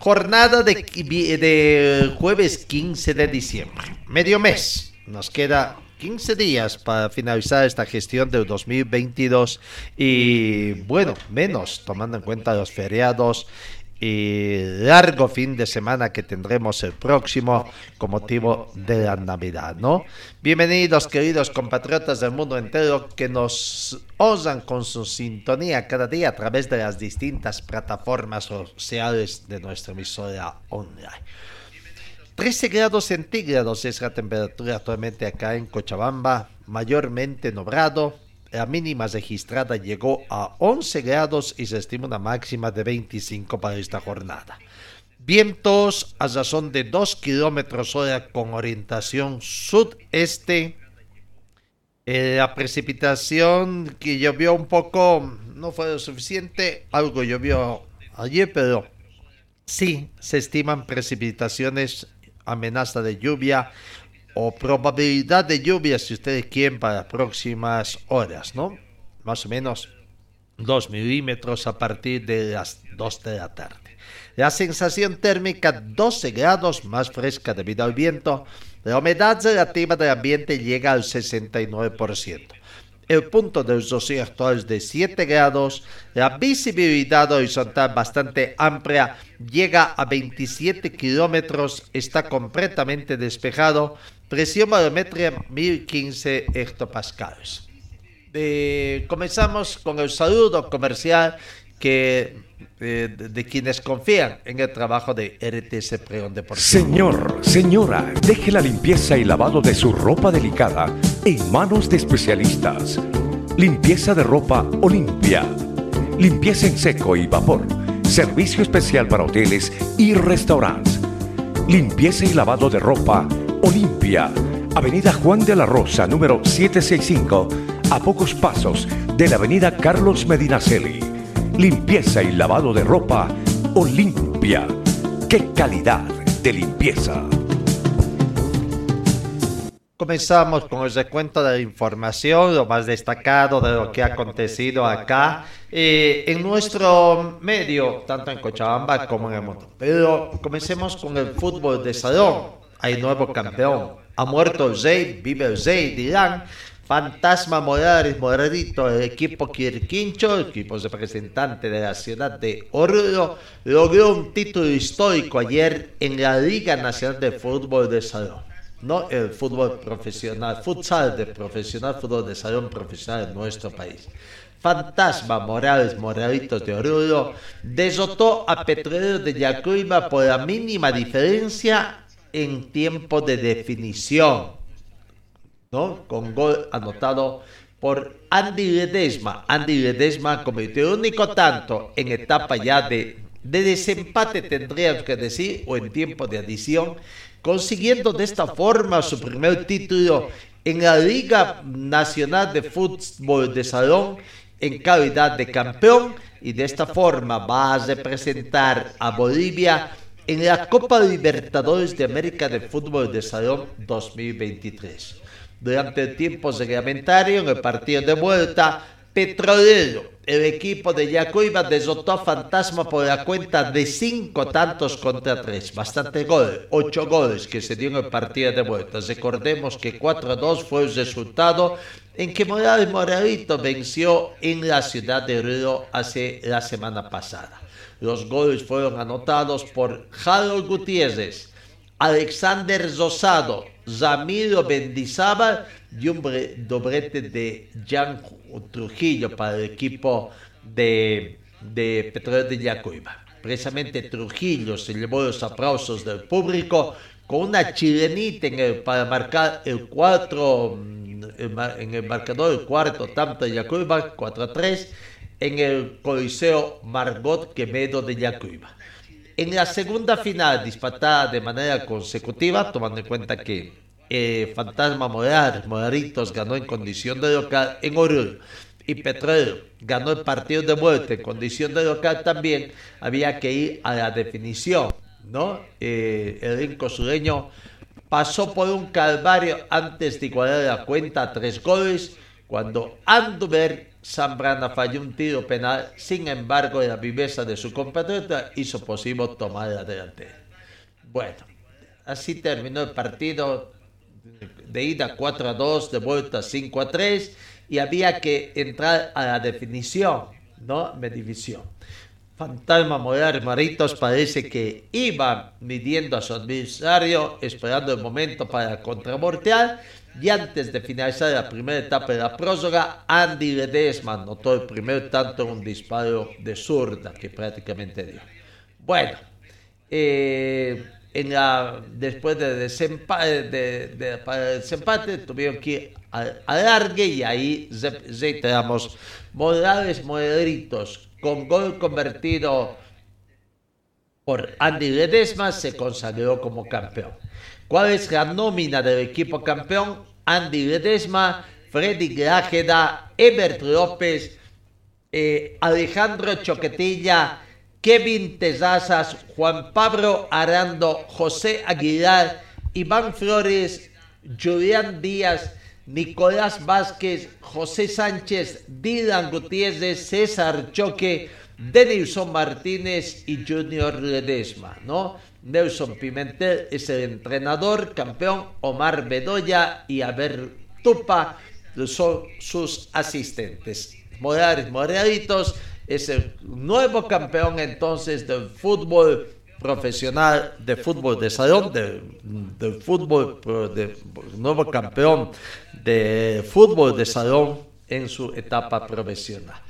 Jornada de, jueves 15 de diciembre. Medio mes. Nos queda 15 días para finalizar esta gestión del 2022 y bueno, menos tomando en cuenta los feriados y largo fin de semana que tendremos el próximo con motivo de la Navidad, ¿no? Bienvenidos queridos compatriotas del mundo entero que nos osan con su sintonía cada día a través de las distintas plataformas sociales de nuestra emisora online. 13 grados centígrados es la temperatura actualmente acá en Cochabamba, mayormente nublado, la mínima registrada llegó a 11 grados y se estima una máxima de 25 para esta jornada. Vientos a razón de 2 kilómetros hora con orientación sudeste. Eh, la precipitación que llovió un poco no fue lo suficiente. Algo llovió ayer, pero sí se estiman precipitaciones, amenaza de lluvia o probabilidad de lluvia, si ustedes quieren, para las próximas horas, ¿no? Más o menos 2 milímetros a partir de las 2 de la tarde. La sensación térmica 12 grados más fresca debido al viento. La humedad relativa del ambiente llega al 69%. El punto de rocío actual es de 7 grados. La visibilidad horizontal bastante amplia llega a 27 kilómetros. Está completamente despejado. Presión barométrica 1015 hectopascales. Comenzamos con el saludo comercial que eh, de, quienes confían en el trabajo de RTC Pregón Deportivo. Señor, señora, deje la limpieza y lavado de su ropa delicada en manos de especialistas. Limpieza de ropa Olimpia. Limpieza en seco y vapor. Servicio especial para hoteles y restaurantes. Limpieza y lavado de ropa Olimpia. Avenida Juan de la Rosa, número 765, a pocos pasos de la Avenida Carlos Medinaceli. Limpieza y lavado de ropa Olimpia. ¡Qué calidad de limpieza! Comenzamos con el recuento de la información, lo más destacado de lo que ha acontecido acá eh, en nuestro medio, tanto en Cochabamba como en el mundo. Pero comencemos con el fútbol de salón. Hay nuevo campeón. Ha muerto rey, vive rey, dirán. Fantasma Morales Moradito, el equipo Quirquincho, el equipo representante de la ciudad de Oruro, logró un título histórico ayer en la Liga Nacional de Fútbol de Salón. No el fútbol profesional, futsal de profesional, fútbol de salón profesional en nuestro país. Fantasma Morales Moralitos de Oruro desotó a Petrolero de Yacuima por la mínima diferencia en tiempo de definición. ¿no? Con gol anotado por Andy Ledesma. Andy Ledesma convirtió el único tanto en etapa ya de, de desempate, tendríamos que decir, o en tiempo de adición, consiguiendo de esta forma su primer título en la Liga Nacional de Fútbol de Salón en calidad de campeón y de esta forma va a representar a Bolivia en la Copa Libertadores de América de Fútbol de Salón 2023 durante el tiempo reglamentario en el partido de vuelta. Petrolero, el equipo de Yacuiba desotó a Fantasma por la cuenta de cinco tantos contra tres. Bastante gol, ocho goles que se dio en el partido de vuelta. Recordemos que 4-2 fue el resultado en que Morales Moralito venció en la ciudad de Río hace la semana pasada. Los goles fueron anotados por Harold Gutiérrez, Alexander Rosado, Ramiro Bendizábal y un doblete de Jan Trujillo para el equipo de, de Petróleo de Yacuiba. Precisamente Trujillo se llevó los aplausos del público con una chilenita para marcar el 4 en el marcador el cuarto tanto de Yacuiba 4 a 3 en el Coliseo Margot Quemedo de Yacuiba. En la segunda final, disputada de manera consecutiva, tomando en cuenta que eh, Fantasma Morales, Moraritos ganó en condición de local en Oruro y Petróleo ganó el partido de vuelta en condición de local también, había que ir a la definición, ¿no? Eh, el elenco sureño pasó por un calvario antes de igualar la cuenta a tres goles cuando Anduber Zambrana falló un tiro penal, sin embargo la viveza de su compatriota hizo posible tomar la delantera. Bueno, así terminó el partido de ida 4 a 2, de vuelta 5 a 3 y había que entrar a la definición, ¿no? Medición. Fantasma Morales Maritos parece que iba midiendo a su adversario, esperando el momento para contravoltear. Y antes de finalizar la primera etapa de la próloga, Andy Ledesma anotó el primer tanto en un disparo de zurda que prácticamente dio. Bueno, eh, en la, después de desempate, tuvieron que ir al alargue y ahí re- reiteramos Morales Morelitos con gol convertido por Andy Ledesma se consagró como campeón. ¿Cuál es la nómina del equipo campeón? Andy Ledesma, Freddy Grájeda, Ebert López, eh, Alejandro Choquetilla, Kevin Tezazas, Juan Pablo Arando, José Aguilar, Iván Flores, Julián Díaz, Nicolás Vázquez, José Sánchez, Dylan Gutiérrez, César Choque, Denilson Martínez y Junior Ledesma, ¿no? Nelson Pimentel es el entrenador, campeón, Omar Bedoya y Aber Tupa son sus asistentes. Morales Morelitos es el nuevo campeón entonces del fútbol profesional, de fútbol de salón, de- del fútbol, pro- de, nuevo campeón de fútbol de salón en su etapa profesional.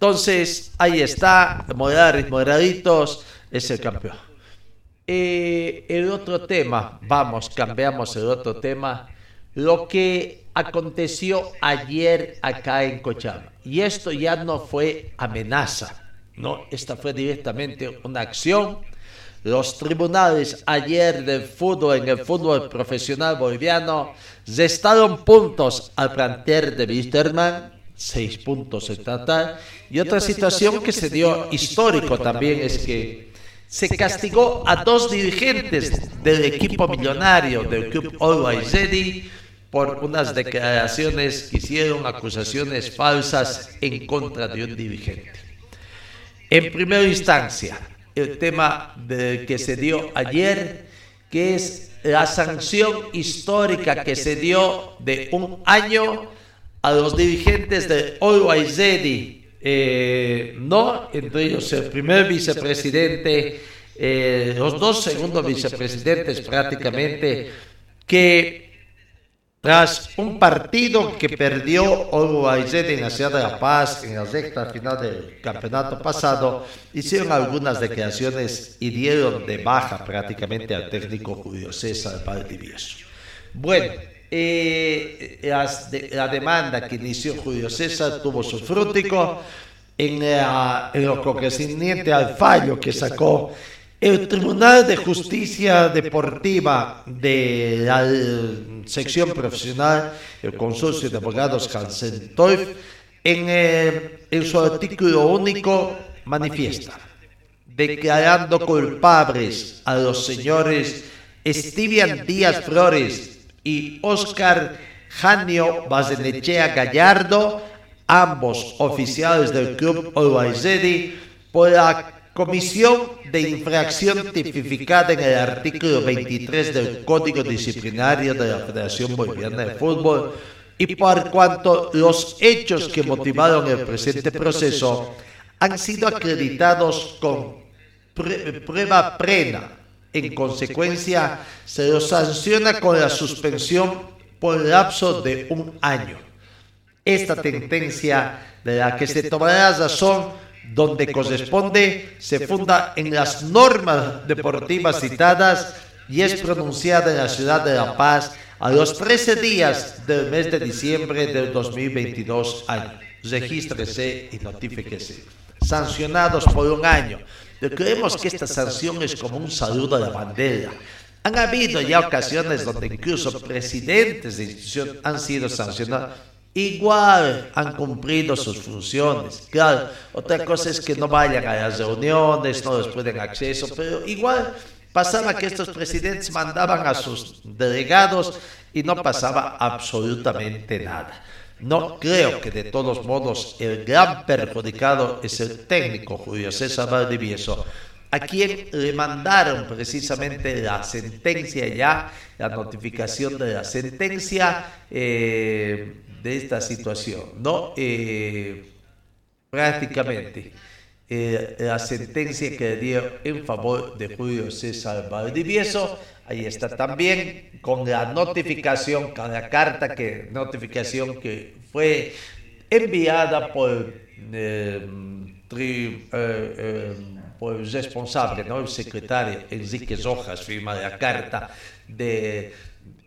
Entonces, ahí está, Morales Morelitos es el campeón. Eh, el otro tema, vamos, cambiamos el otro tema, lo que aconteció ayer acá en Cochabamba. Y esto ya no fue amenaza, no, esta fue directamente una acción. Los tribunales ayer del fútbol, en el fútbol profesional boliviano, restaron puntos al plantel de Wisterman, seis puntos en total. Y otra situación que se dio histórico también es que se castigó a dos dirigentes del equipo millonario del club Always Ready por unas declaraciones que hicieron acusaciones falsas en contra de un dirigente. En primera instancia, el tema de- que se dio ayer, que es la sanción histórica que se dio de un año a los dirigentes de Always eh, no, entre ellos el primer vicepresidente, eh, los dos segundos vicepresidentes prácticamente, que tras un partido que perdió Always en la ciudad de La Paz en la recta final del campeonato pasado, hicieron algunas declaraciones y dieron de baja prácticamente al técnico Julio César Valdivieso. Bueno, eh, la demanda que inició Julio César tuvo su frútico en, en lo concerniente al fallo que sacó el Tribunal de Justicia Deportiva de la sección profesional, el Consorcio de Abogados Hansen en, eh, en su artículo único manifiesta declarando culpables a los señores Estivian Díaz Flores y Oscar Janio Basenechea Gallardo, ambos oficiales del club Ready, por la comisión de infracción tipificada en el artículo 23 del Código Disciplinario de la Federación Boliviana de Fútbol y por cuanto los hechos que motivaron el presente proceso han sido acreditados con prueba plena. En consecuencia, se lo sanciona con la suspensión por lapso de un año. Esta sentencia de la que se tomará razón donde corresponde se funda en las normas deportivas citadas y es pronunciada en la ciudad de La Paz a los 13 días del mes de diciembre del 2022 año. Regístrese y notifíquese. Sancionados por un año. Creemos que esta sanción es como un saludo a la bandera. Han habido ya ocasiones donde incluso presidentes de institución han sido sancionados. Igual han cumplido sus funciones. Claro, otra cosa es que no vayan a las reuniones, no les pueden acceso, pero igual Pasaba que estos presidentes mandaban a sus delegados y no pasaba absolutamente nada. No creo que de todos modos el gran perjudicado es el técnico Julio César Valdivieso, a quien le mandaron precisamente la sentencia ya, la notificación de la sentencia eh, de esta situación, ¿no? Eh, prácticamente. Eh, la sentencia que dio en favor de Julio César Valdivieso. Ahí está también con la notificación, con la carta que notificación que fue enviada por, eh, eh, el responsable, ¿no? el secretario Enrique Rojas, firma la carta de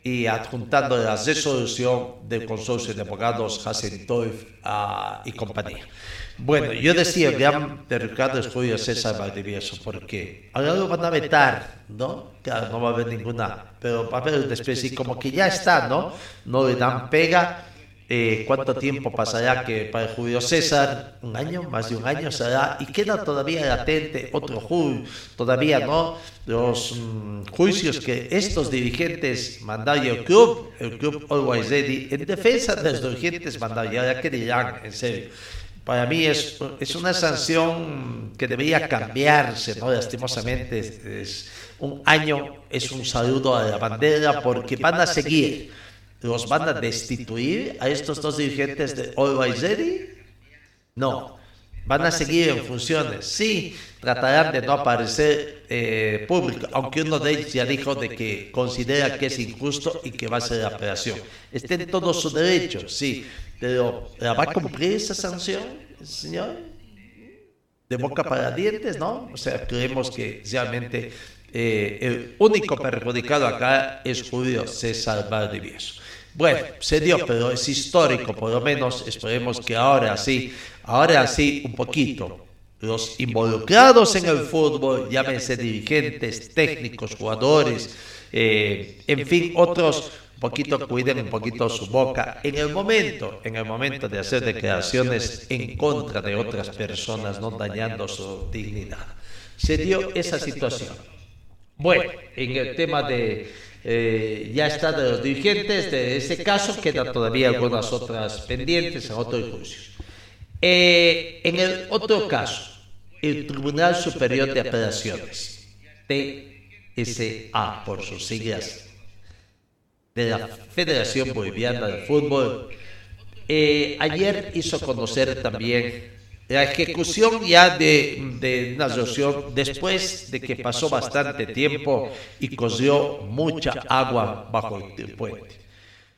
y adjuntando la resolución del consorcio de abogados Hassentoif ah, y compañía. Bueno, yo decía el gran perjudicado es Julio César Valdivieso, porque ahora lo van a vetar, ¿no? Claro, no va a haber ninguna, pero va a haber una especie como que ya está, ¿no? No le dan pega. Eh, ¿Cuánto tiempo pasará que para Julio César? ¿Un año? ¿Más de un año será? Y queda todavía latente otro juicio, todavía no, los mm, juicios que estos dirigentes mandaron el club, el club Always Ready, en defensa de los dirigentes mandaron, ya que dirán, en serio para mí es, es una sanción que debería cambiarse, ¿no? Lastimosamente, es, un año es un saludo a la bandera porque van a seguir, los van a destituir a estos dos dirigentes de Always Ready. No, van a seguir en funciones. Sí, tratarán de no aparecer eh, público, aunque uno de ellos ya dijo de que considera que es injusto y que va a ser la operación. Estén en todo su derecho, sí, pero ¿la va a cumplir esa sanción, señor? De boca para dientes, ¿no? O sea, creemos que realmente eh, el único perjudicado acá es Julio César Valdivieso. Bueno, se dio, pero es histórico, por lo menos esperemos que ahora sí, ahora sí, un poquito. Los involucrados en el fútbol, llámense dirigentes, técnicos, jugadores, eh, en fin, otros poquito cuiden un poquito su boca en el momento, en el momento de hacer declaraciones en contra de otras personas, no dañando su dignidad. Se dio esa situación. Bueno, en el tema de eh, ya está de los dirigentes de ese caso, quedan todavía algunas otras pendientes en otros juicios. Eh, en el otro caso, el Tribunal Superior de Apelaciones, TSA por sus siglas de la Federación Boliviana de Fútbol, eh, ayer hizo conocer también la ejecución ya de, de una resolución después de que pasó bastante tiempo y corrió mucha agua bajo el puente.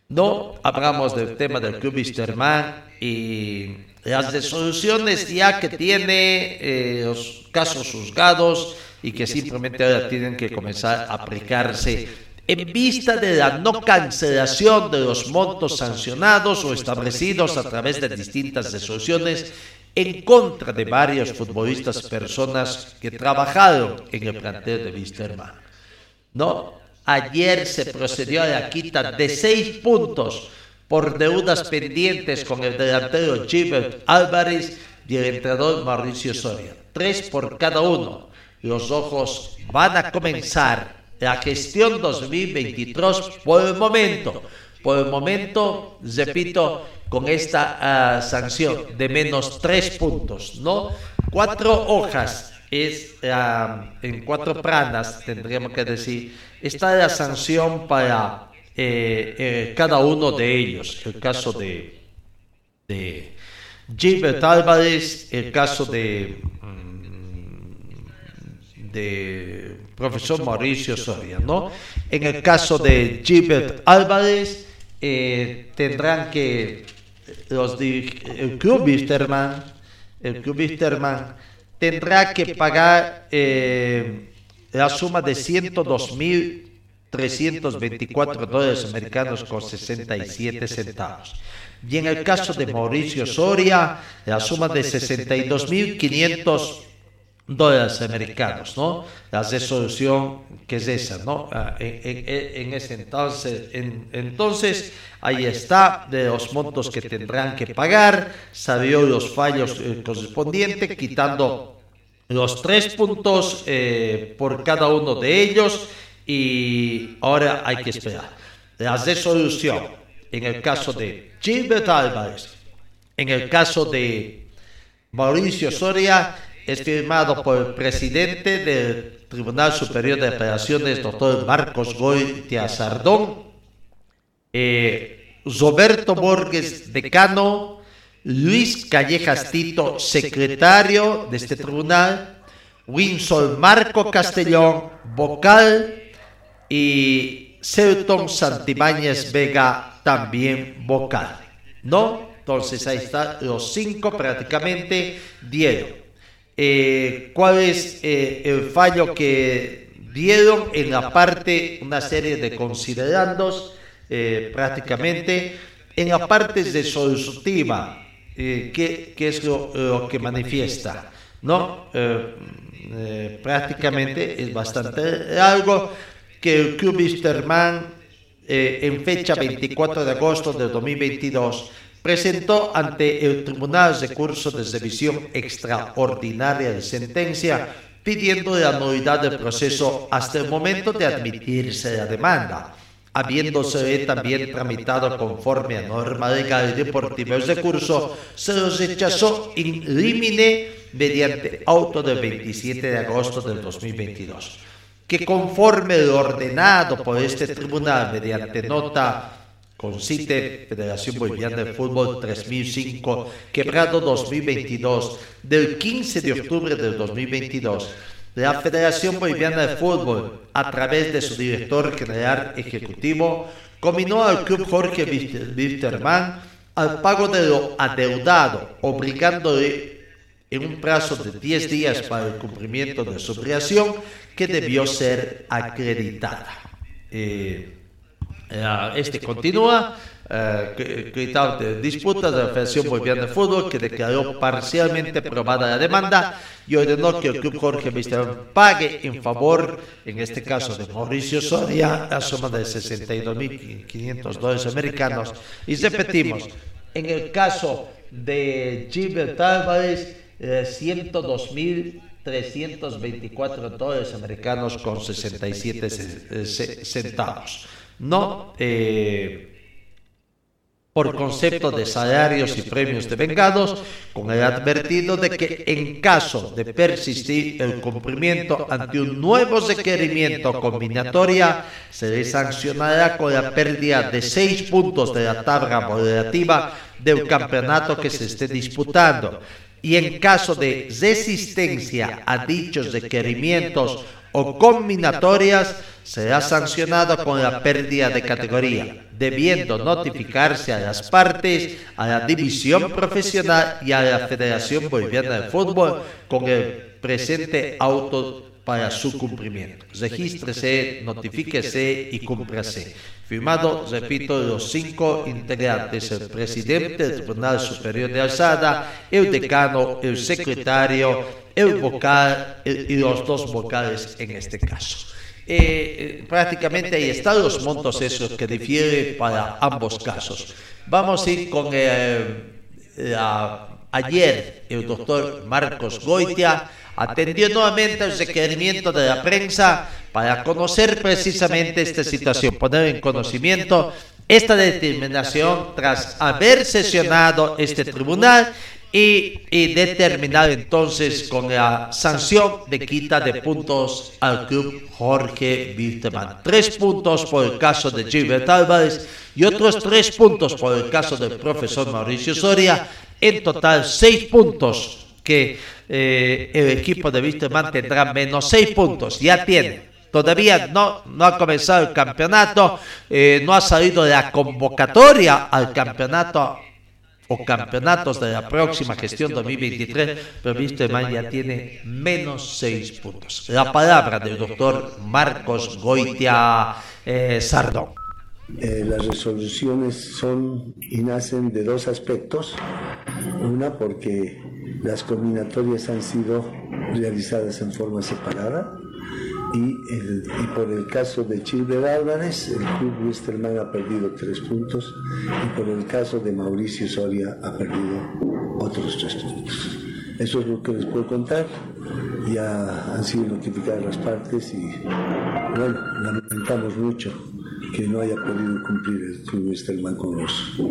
No hablamos del tema del Club Wisterman y las resoluciones ya que tiene eh, los casos juzgados y que simplemente ahora tienen que comenzar a aplicarse en vista de la no cancelación de los montos sancionados o establecidos a través de distintas resoluciones en contra de varios futbolistas personas que trabajaron en el plantel de Wisterman. No, ayer se procedió a la quita de seis puntos por deudas pendientes con el delantero Gilbert Álvarez y el entrenador Mauricio Soria. Tres por cada uno. Los ojos van a comenzar la gestión 2023 por el momento. Por el momento, repito, con esta ah, sanción de menos tres puntos, ¿no? Cuatro hojas es ah, en cuatro pranas, tendríamos que decir, está la sanción para eh, eh, cada uno de ellos. El caso de, de Gilbert Álvarez, el caso de de profesor Mauricio Soria, ¿no? En el caso de Gilbert Álvarez, eh, tendrán que los el club Wisterman, el club Wisterman tendrá que pagar eh, la suma de 102.324 dólares americanos con 67 centavos. Y en el caso de Mauricio Soria, la suma de 62.500 dólares americanos, ¿no? La resolución que es esa, ¿no? Ah, en, ese entonces, entonces, ahí está de los montos que tendrán que pagar, salió los fallos eh, correspondientes, quitando los tres puntos eh, por cada uno de ellos y ahora hay que esperar. La resolución en el caso de Gilbert Álvarez, en el caso de Mauricio Soria, es firmado por el presidente del Tribunal Superior de Operaciones, doctor Marcos Goitia Sardón, eh, Roberto Borges, decano, Luis Callejas Tito, secretario de este tribunal, Winsor Marco Castellón, vocal, y Celton Santibáñez Vega, también vocal. ¿No? Entonces ahí están los cinco prácticamente dieron. Eh, cuál es eh, el fallo que dieron en la parte, una serie de considerandos eh, prácticamente, en la parte de solutiva, ¿qué, es lo, que manifiesta? ¿no? prácticamente es bastante algo que el Club Wisterman en fecha 24 de agosto de 2022 presentó ante el Tribunal de Curso de Revisión Extraordinaria de Sentencia pidiendo la nulidad del proceso hasta el momento de admitirse la demanda, habiéndose también tramitado conforme a norma legal deportiva de curso, se lo rechazó in limine mediante auto del 27 de agosto del 2022, que conforme lo ordenado por este tribunal mediante nota con CITE, Federación Boliviana de Fútbol 3005, quebrado 2022, del 15 de octubre del 2022. La Federación Boliviana de Fútbol, a través de su director general ejecutivo, combinó al club Jorge Wisterman al pago de lo adeudado, obligándole en un plazo de 10 días para el cumplimiento de su obligación que debió ser acreditada. Eh, eh, este continúa. Eh, de disputa de la Federación Boliviana de Fútbol que declaró parcialmente aprobada la demanda y ordenó que el club Jorge Mister pague en favor, en este caso de Mauricio Soria, la suma de 62.500 dólares americanos. Y repetimos, en el caso de Gilbert Álvarez, eh, 102.324 dólares americanos con 67 centavos no eh, por concepto de salarios y premios de vengados, con el advertido de que en caso de persistir el cumplimiento ante un nuevo requerimiento combinatoria, se le sancionará con la pérdida de seis puntos de la tabla moderativa del campeonato que se esté disputando. Y en caso de resistencia a dichos requerimientos o combinatorias, será sancionado con la pérdida de categoría, debiendo notificarse a las partes, a la división profesional y a la Federación Boliviana de Fútbol con el presente auto para su cumplimiento. Regístrese, notifíquese y cúmprase. Firmado, repito, los cinco integrantes, el presidente del Tribunal Superior de Alzada, el decano, el secretario, el vocal y los dos vocales en este caso. Eh, eh, prácticamente ahí están los montos esos que difiere para ambos casos. Vamos a ir con eh, ayer el doctor Marcos Goitia atendió nuevamente el requerimiento de la prensa para conocer precisamente esta situación, poner en conocimiento esta determinación tras haber sesionado este tribunal y, determinar entonces con la sanción de quita de puntos al club Jorge Wilterman. Tres puntos por el caso de Gilbert Álvarez y otros tres puntos por el caso del profesor Mauricio Soria. En total, seis puntos que eh, el equipo de Wisterman tendrá menos 6 puntos. Ya tiene. Todavía no, no ha comenzado el campeonato, eh, no ha salido de la convocatoria al campeonato o campeonatos de la próxima gestión 2023, pero Wisterman ya tiene menos 6 puntos. La palabra del doctor Marcos Goitia eh, Sardón. Eh, las resoluciones son y nacen de dos aspectos. Una porque las combinatorias han sido realizadas en forma separada y, por el caso de Chilber Álvarez, el club Wisterman ha perdido tres puntos y por el caso de Mauricio Soria ha perdido otros tres puntos. Eso es lo que les puedo contar. Ya han sido notificadas las partes y bueno, lamentamos mucho que no haya podido cumplir el club Wisterman con los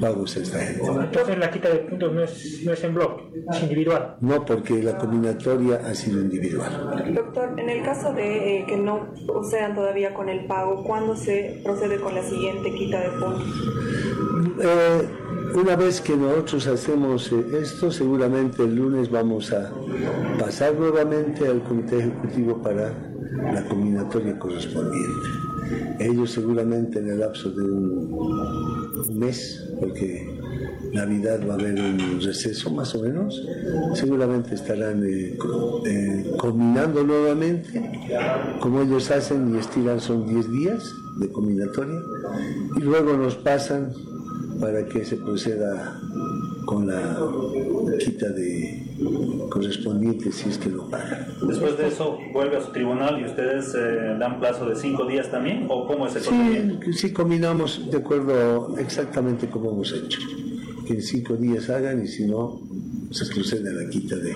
pagos a esta gente. Entonces la quita de puntos no es, no es en bloque, es individual. No, porque la combinatoria ha sido individual. Doctor, en el caso de eh, que no procedan todavía con el pago, ¿cuándo se procede con la siguiente quita de puntos? Eh, una vez que nosotros hacemos eh, esto, seguramente el lunes vamos a pasar nuevamente al comité ejecutivo para la combinatoria correspondiente. Ellos seguramente en el lapso de un, mes, porque Navidad va a haber un receso más o menos, seguramente estarán eh, eh, combinando nuevamente, como ellos hacen y estiran son 10 días de combinatoria, y luego nos pasan para que se proceda con la quita de correspondiente si es que lo pagan. Después de eso, vuelve a su tribunal y ustedes eh, dan plazo de cinco días también, o cómo es el procedimiento? Sí, sí combinamos de acuerdo exactamente como hemos hecho. Que en cinco días hagan y si no, se procede a la quita de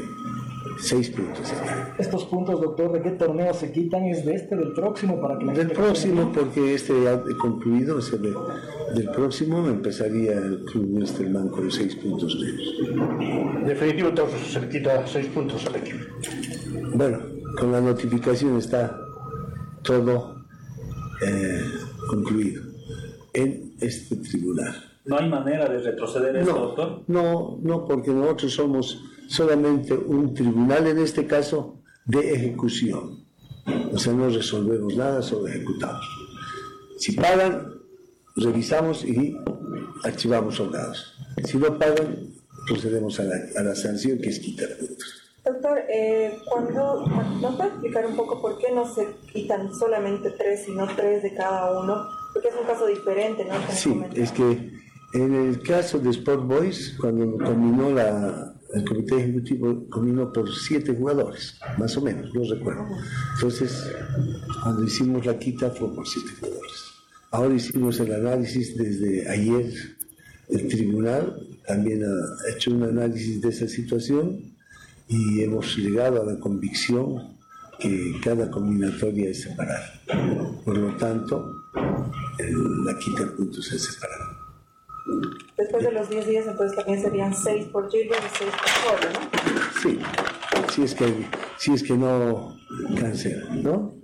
seis puntos. Estos puntos, doctor, ¿de qué torneo se quitan? ¿Es de este, del próximo? Para que la Del gente próximo, porque este ha concluido, o sea, de- del próximo empezaría el club Westerman con seis puntos menos. Definitivo, entonces se quita seis puntos al equipo. Bueno, con la notificación está todo eh, concluido en este tribunal. ¿No hay manera de retroceder esto, doctor? No, no, porque nosotros somos solamente un tribunal, en este caso, de ejecución. O sea, no resolvemos nada, solo ejecutamos. Si pagan, revisamos y archivamos soldados. Si no pagan, procedemos a la, a la sanción que es quitar puntos. Doctor, eh, cuando, ¿nos puede explicar un poco por qué no se quitan solamente tres, sino tres de cada uno? Porque es un caso diferente, ¿no? Como Sí, es que en el caso de Sport Boys, cuando combinó la, el comité ejecutivo, combinó por siete jugadores, más o menos, no recuerdo. Entonces, cuando hicimos la quita fue por siete jugadores. Ahora hicimos el análisis desde ayer. El tribunal también ha hecho un análisis de esa situación y hemos llegado a la convicción que cada combinatoria es separada. Por lo tanto, el- la quita de puntos es separada. Después de los 10 días, entonces también serían 6 por Gilbert y 6 por Soria, ¿no? Sí, si es que, si es que no cancela, ¿no?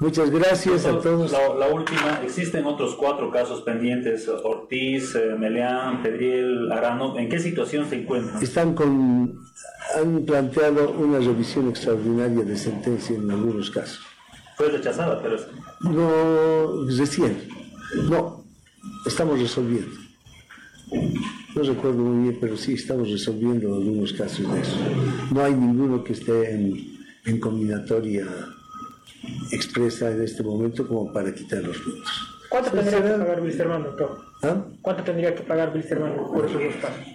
Muchas gracias a todos. La, la última, existen otros cuatro casos pendientes, Ortiz, eh, Meleán, Pedriel, Arano, ¿en qué situación se encuentran? Están con, han planteado una revisión extraordinaria de sentencia en algunos casos. Fue rechazada, pero No, recién, no, estamos resolviendo. No recuerdo muy bien, pero sí estamos resolviendo algunos casos de eso. No hay ninguno que esté en, en combinatoria expresa en este momento como para quitar los puntos. ¿Cuánto tendría que pagar Wilstermann, doctor? ¿Ah? ¿Cuánto tendría que pagar Wilstermann por esos dos casos?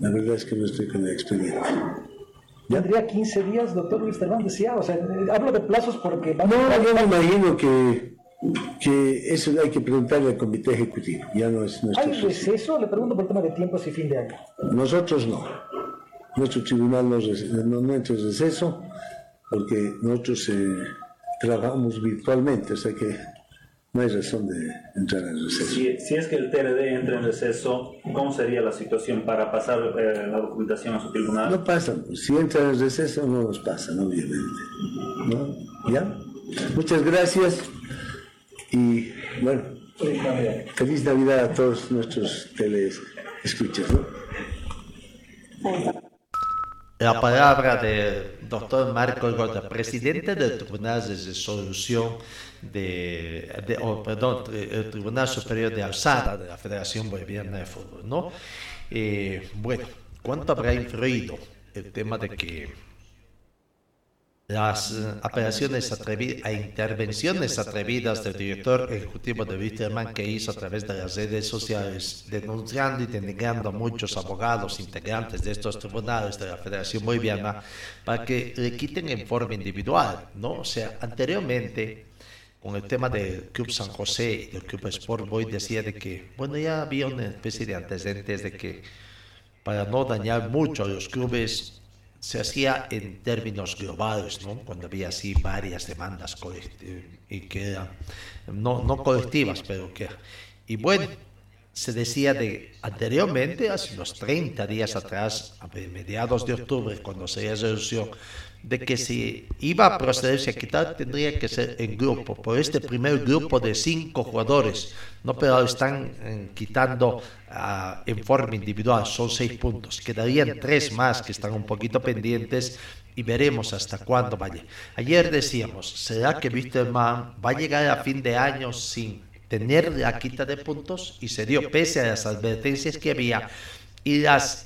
La verdad es que no estoy con el expediente. Tendría 15 días, doctor Wilstermann, decía. O sea, hablo de plazos porque... No, yo me imagino que, que eso hay que preguntarle al comité ejecutivo, ya no es nuestro ¿Hay receso? Le pregunto por tema de tiempos y fin de año. Nosotros no. Nuestro tribunal no, no, no entra en receso porque nosotros eh, trabajamos virtualmente, o sea que no hay razón de entrar en receso. si, si es que el TRD entra en receso, ¿cómo sería la situación para pasar eh, la documentación a su tribunal? No pasa, pues, si entra en receso no nos pasa, obviamente. ¿No? ¿Ya? Muchas gracias y bueno, feliz Navidad a todos nuestros teleescuchas. ¿no? La palabra del doctor Marco Gota, presidente del Tribunal de Resolución de, de oh, perdón, el Tribunal Superior de Alzada de la Federación Boliviana de Fútbol, ¿no? Eh, bueno, ¿cuánto habrá influido el tema de que las apelaciones atrevidas, a intervenciones atrevidas del director ejecutivo de Wisterman que hizo a través de las redes sociales, denunciando y denegando a muchos abogados integrantes de estos tribunales de la Federación Boliviana para que le quiten en forma individual, ¿no? O sea, anteriormente con el tema del Club San José y del Club Sport Boy decía de que, bueno, ya había una especie de antecedentes de que para no dañar mucho a los clubes se hacía en términos globales, ¿no? cuando había así varias demandas y que eran, no, no colectivas, pero que... Y bueno, se decía de anteriormente, hace unos 30 días atrás, a mediados de octubre, cuando se resolución, de que si iba a procederse a quitar, tendría que ser en grupo, por este primer grupo de cinco jugadores, no, pero están quitando ah, en forma individual, son seis puntos, quedarían tres más que están un poquito pendientes y veremos hasta cuándo vaya. Ayer decíamos, ¿será que Wisterman va a llegar a fin de año sin tener la quita de puntos? Y se dio pese a las advertencias que había. y las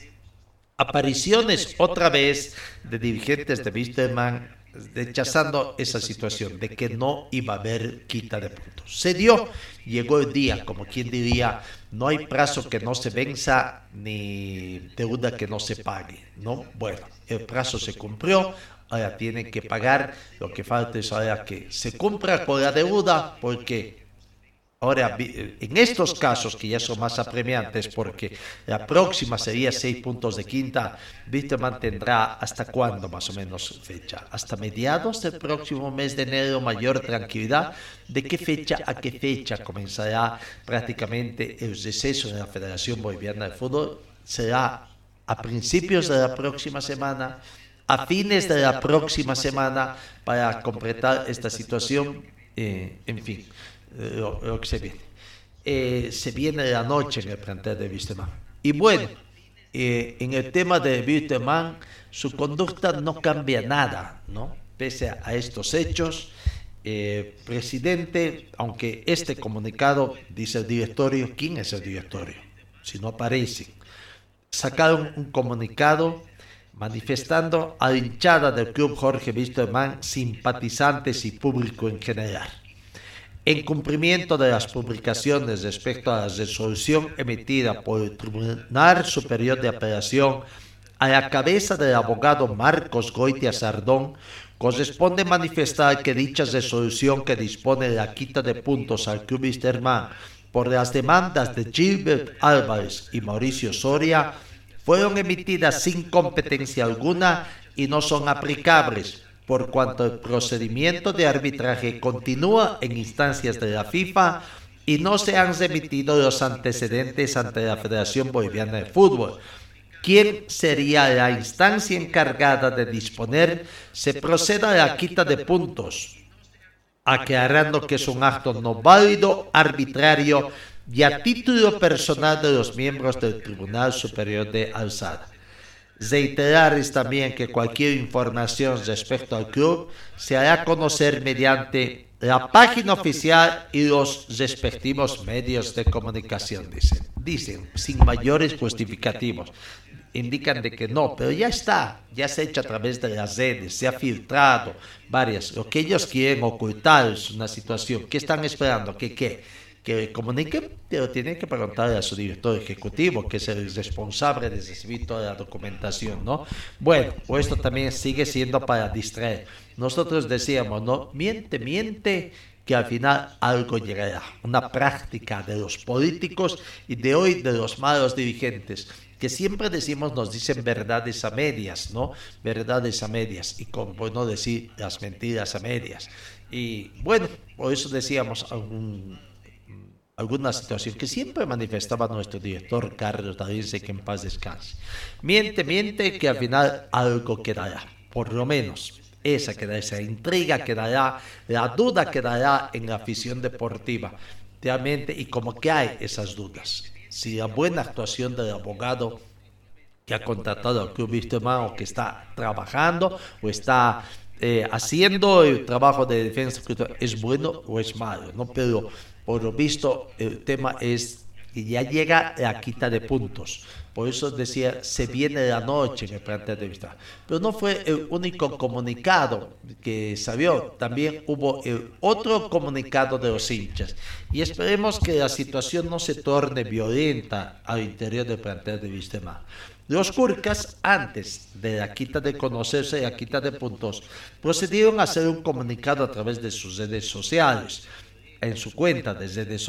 apariciones otra vez de dirigentes de Wisterman rechazando esa situación de que no iba a haber quita de puntos. Se dio, llegó el día, como quien diría, no hay plazo que no se venza ni deuda que no se pague, ¿no? Bueno, el plazo se cumplió, ahora tienen que pagar, lo que falta es ahora que se cumpla con la deuda porque Ahora, en estos casos que ya son más apremiantes, porque la próxima sería seis puntos de quinta, Víctor mantendrá hasta cuándo más o menos fecha? Hasta mediados del próximo mes de enero, mayor tranquilidad. ¿De qué fecha a qué fecha comenzará prácticamente el receso de la Federación Boliviana de Fútbol? Será a principios de la próxima semana, a fines de la próxima semana, para completar esta situación. Eh, en fin lo, que se viene. Eh, se viene la noche en el plantel de Wisterman. Y bueno, eh, en el tema de Wisterman, su conducta no cambia nada, ¿no? Pese a, estos hechos, eh, presidente, aunque este comunicado dice el directorio, ¿quién es el directorio? Si no aparece. Sacaron un comunicado manifestando a la hinchada del club Jorge Wisterman, simpatizantes y público en general en cumplimiento de las publicaciones respecto a la resolución emitida por el Tribunal Superior de Apelación a la cabeza del abogado Marcos Goitia Sardón, corresponde manifestar que dicha resolución que dispone de la quita de puntos al Club Isterman por las demandas de Gilbert Álvarez y Mauricio Soria fueron emitidas sin competencia alguna y no son aplicables por cuanto el procedimiento de arbitraje continúa en instancias de la FIFA y no se han remitido los antecedentes ante la Federación Boliviana de Fútbol. ¿Quién sería la instancia encargada de disponer se proceda a la quita de puntos? aclarando que es un acto no válido, arbitrario y a título personal de los miembros del Tribunal Superior de Alzada. Reiterarles también que cualquier información respecto al club se hará conocer mediante la página oficial y los respectivos medios de comunicación, dicen. Dicen, sin mayores justificativos. Indican de que no, pero ya está, ya se ha hecho a través de las redes, se ha filtrado varias. Lo que ellos quieren ocultar es una situación. ¿Qué están esperando? ¿Que qué? Que comunique, pero tiene que preguntarle a su director ejecutivo, que es el responsable de recibir toda la documentación, ¿no? Bueno, pues esto también sigue siendo para distraer. Nosotros decíamos, ¿no? Miente, miente, que al final algo llegará. Una práctica de los políticos y de hoy de los malos dirigentes que siempre decimos, nos dicen verdades a medias, ¿no? Verdades a medias, y como no decir las mentiras a medias. Y bueno, por eso decíamos, algún, alguna situación que siempre manifestaba nuestro director Carlos David, que en paz descanse. Miente, miente, que al final algo quedará, por lo menos. Esa quedará, esa intriga quedará, la duda quedará en la afición deportiva. Realmente, y como que hay esas dudas. Si la buena actuación del abogado que ha contratado al Club Wisterman o que está trabajando o está eh, haciendo el trabajo de defensa es bueno o es malo, ¿no? Pero por lo visto el tema es que ya llega la quita de puntos. Por eso decía, se viene la noche en el plantel de vista. Pero no fue el único comunicado que salió. También hubo el otro comunicado de los hinchas. Y esperemos que la situación no se torne violenta al interior del plantel de Vistema. Los Curcas, antes de la quita de conocerse y la quita de puntos, procedieron a hacer un comunicado a través de sus redes sociales, en su cuenta de redes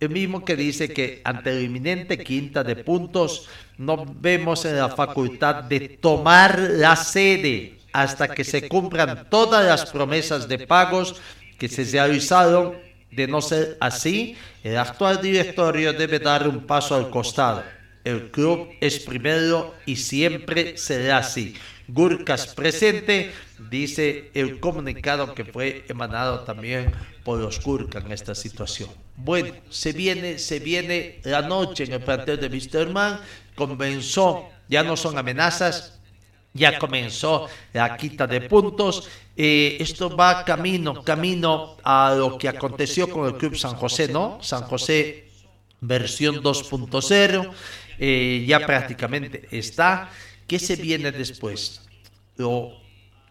el mismo que dice que ante la inminente quinta de puntos no vemos en la facultad de tomar la sede hasta que se cumplan todas las promesas de pagos que se realizaron. De no ser así, el actual directorio debe dar un paso al costado. El club es primero y siempre será así. Gurkas presente, dice el comunicado que fue emanado también por los Gurkas en esta situación. Bueno, se viene, se viene la noche en el plantel de Wisterman, comenzó, ya no son amenazas, ya comenzó la quita de puntos. Eh, esto va camino, camino a lo que aconteció con el Club San José, ¿no? San José versión 2.0, eh, ya prácticamente está. ¿Qué se viene después? Lo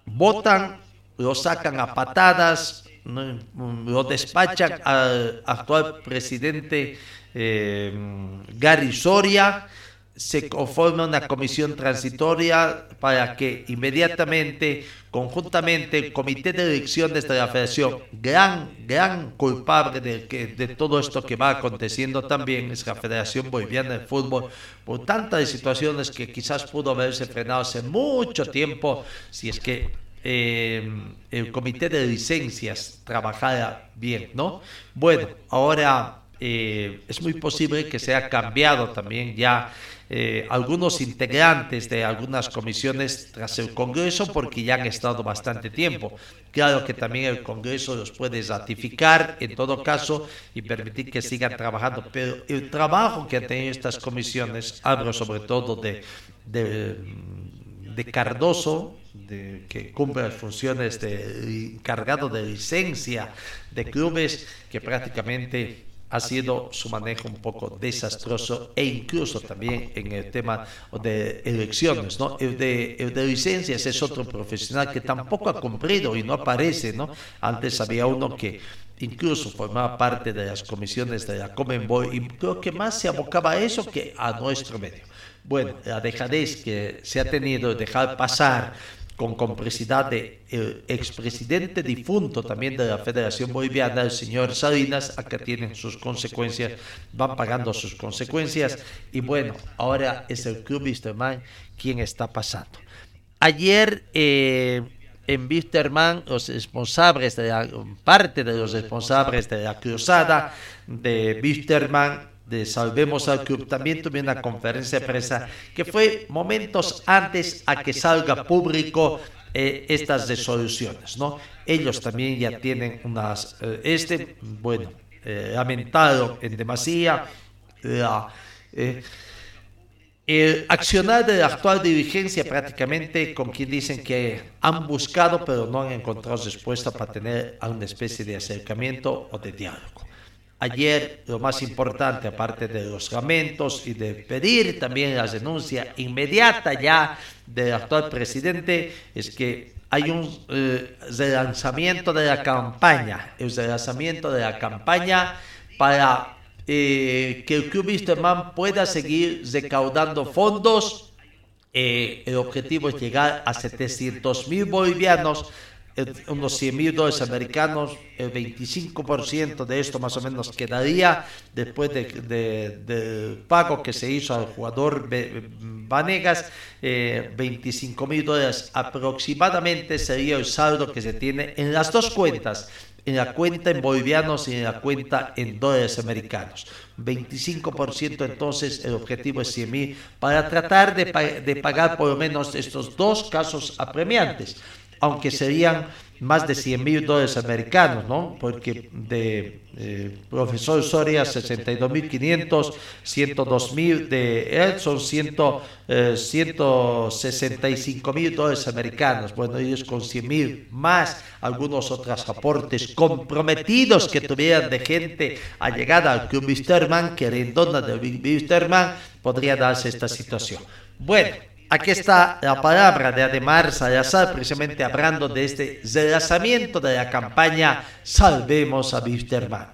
votan, lo sacan a patadas, lo despachan al actual presidente eh, Gary Soria se conforma una comisión transitoria para que inmediatamente, conjuntamente, el comité de elecciones de la federación, gran, gran culpable de, que, de todo esto que va aconteciendo también es la Federación Boliviana de Fútbol, por tantas situaciones que quizás pudo haberse frenado hace mucho tiempo, si es que eh, el comité de licencias trabajara bien, ¿no? Bueno, ahora eh, es muy posible que se haya cambiado también ya eh, algunos integrantes de algunas comisiones tras el Congreso porque ya han estado bastante tiempo. Claro que también el Congreso los puede ratificar en todo caso y permitir que sigan trabajando, pero el trabajo que han tenido estas comisiones, hablo sobre todo de, de, de Cardoso, de, que cumple las funciones de encargado de licencia de clubes que prácticamente ha sido su manejo un poco desastroso e incluso también en el tema de elecciones, ¿no? El de, el de licencias es otro profesional que tampoco ha cumplido y no aparece, ¿no? Antes había uno que incluso formaba parte de las comisiones de la Comenboy y creo que más se abocaba a eso que a nuestro medio. Bueno, la dejadez que se ha tenido de dejar pasar con complicidad del de expresidente difunto también de la Federación Boliviana, el señor Salinas, acá tienen sus consecuencias, van pagando sus consecuencias y bueno, ahora es el Club Wisterman quien está pasando. Ayer eh, en Wisterman, los responsables de la parte de los responsables de la cruzada de Wisterman de Salvemos al Club también tuve una conferencia de prensa que fue momentos antes a que salga público eh, estas resoluciones, ¿no? Ellos también ya tienen unas, eh, este, bueno, eh, lamentado en demasía la, el accionar de la actual dirigencia prácticamente con quien dicen que han buscado pero no han encontrado respuesta para tener una especie de acercamiento o de diálogo. Ayer lo más importante, aparte de los lamentos y de pedir también la denuncia inmediata ya del actual presidente, es que hay un eh, relanzamiento de la campaña, el relanzamiento de la campaña para eh, que el Club Wisterman pueda seguir recaudando fondos. Eh, el objetivo es llegar a 700 mil bolivianos unos 100 mil dólares americanos, el 25% de esto más o menos quedaría después del pago que se hizo al jugador Vanegas, 25 mil dólares aproximadamente sería el saldo que se tiene en las dos cuentas, en la cuenta en bolivianos y en la cuenta en dólares americanos. 25% entonces el objetivo es 100 mil para tratar de, de pagar por lo menos estos dos casos apremiantes aunque serían más de 100 mil dólares americanos, ¿no? Porque de eh, profesor Soria 62.500, 102.000 de él son 100, eh, 165 mil dólares americanos. Bueno, ellos con 100 mil más algunos otros aportes comprometidos que tuvieran de gente allegada al club Wisterman, que dona de Wisterman, podría darse esta situación. Bueno, Aquí está la palabra de Ademar Salazar, precisamente hablando de este relanzamiento de la campaña Salvemos a Wilterman.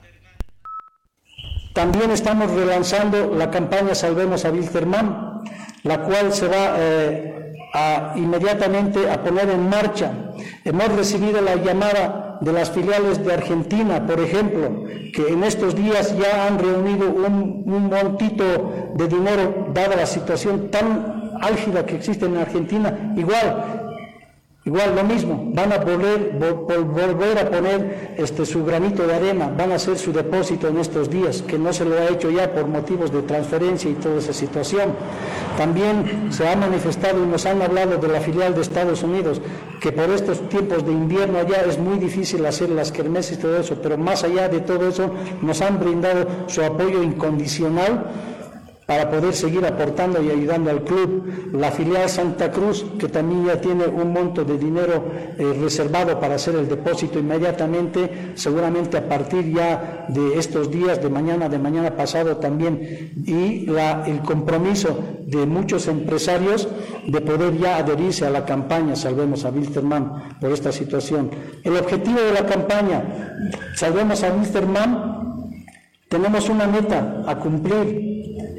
También estamos relanzando la campaña Salvemos a Wilterman, la cual se va eh, a, inmediatamente a poner en marcha. Hemos recibido la llamada de las filiales de Argentina, por ejemplo, que en estos días ya han reunido un, un montito de dinero, dada la situación tan álgida que existe en Argentina, igual, igual lo mismo, van a volver, a poner este, su granito de arena, van a hacer su depósito en estos días, que no se lo ha hecho ya por motivos de transferencia y toda esa situación. También se ha manifestado y nos han hablado de la filial de Estados Unidos, que por estos tiempos de invierno allá es muy difícil hacer las kermeses y todo eso, pero más allá de todo eso nos han brindado su apoyo incondicional para poder seguir aportando y ayudando al club. La filial Santa Cruz, que también ya tiene un monto de dinero eh, reservado para hacer el depósito inmediatamente, seguramente a partir ya de estos días, de mañana, de mañana pasado también, y el compromiso de muchos empresarios de poder ya adherirse a la campaña Salvemos a Wilterman por esta situación. El objetivo de la campaña Salvemos a Wilterman, tenemos una meta a cumplir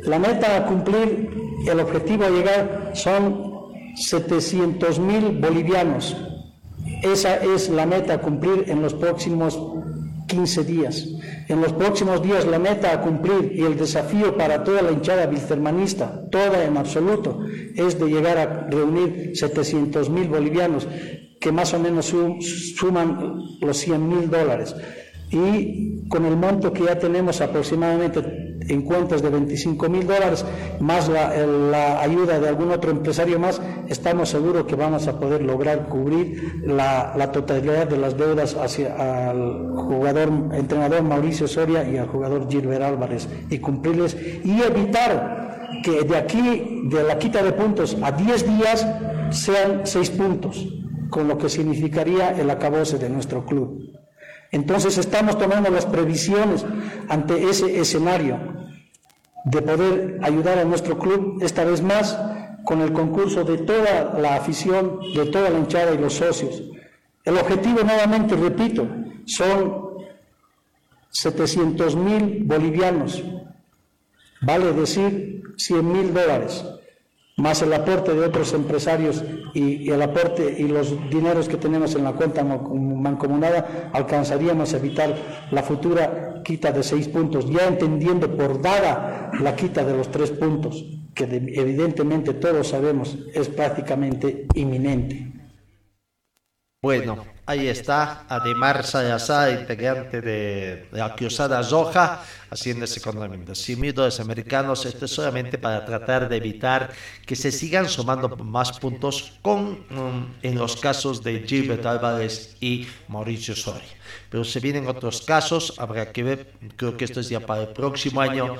la meta a cumplir, el objetivo a llegar son 700 mil bolivianos. Esa es la meta a cumplir en los próximos 15 días. En los próximos días la meta a cumplir y el desafío para toda la hinchada biltermanista, toda en absoluto, es de llegar a reunir 700 mil bolivianos, que más o menos suman los 100 mil dólares. Y con el monto que ya tenemos aproximadamente en cuentas de 25 mil dólares, más la, ayuda de algún otro empresario más, estamos seguros que vamos a poder lograr cubrir la, totalidad de las deudas hacia al jugador, entrenador Mauricio Soria y al jugador Gilbert Álvarez y cumplirles y evitar que de aquí, de la quita de puntos a 10 días, sean 6 puntos, con lo que significaría el acabose de nuestro club. Entonces estamos tomando las previsiones ante ese escenario de poder ayudar a nuestro club esta vez más con el concurso de toda la afición, de toda la hinchada y los socios. El objetivo, nuevamente, repito, son 700 mil bolivianos, vale decir 100 mil dólares más el aporte de otros empresarios y, el aporte y los dineros que tenemos en la cuenta mancomunada, alcanzaríamos a evitar la futura quita de seis puntos, ya entendiendo por dada la quita de los tres puntos, que evidentemente todos sabemos es prácticamente inminente. Bueno, ahí está Ademar Salazar, integrante de la Cruzada Roja, haciéndose con la los americanos, esto es solamente para tratar de evitar que se sigan sumando más puntos con, mm, en los casos de Gilbert Álvarez y Mauricio Soria. Pero se vienen otros casos, habrá que ver, creo que esto es ya para el próximo año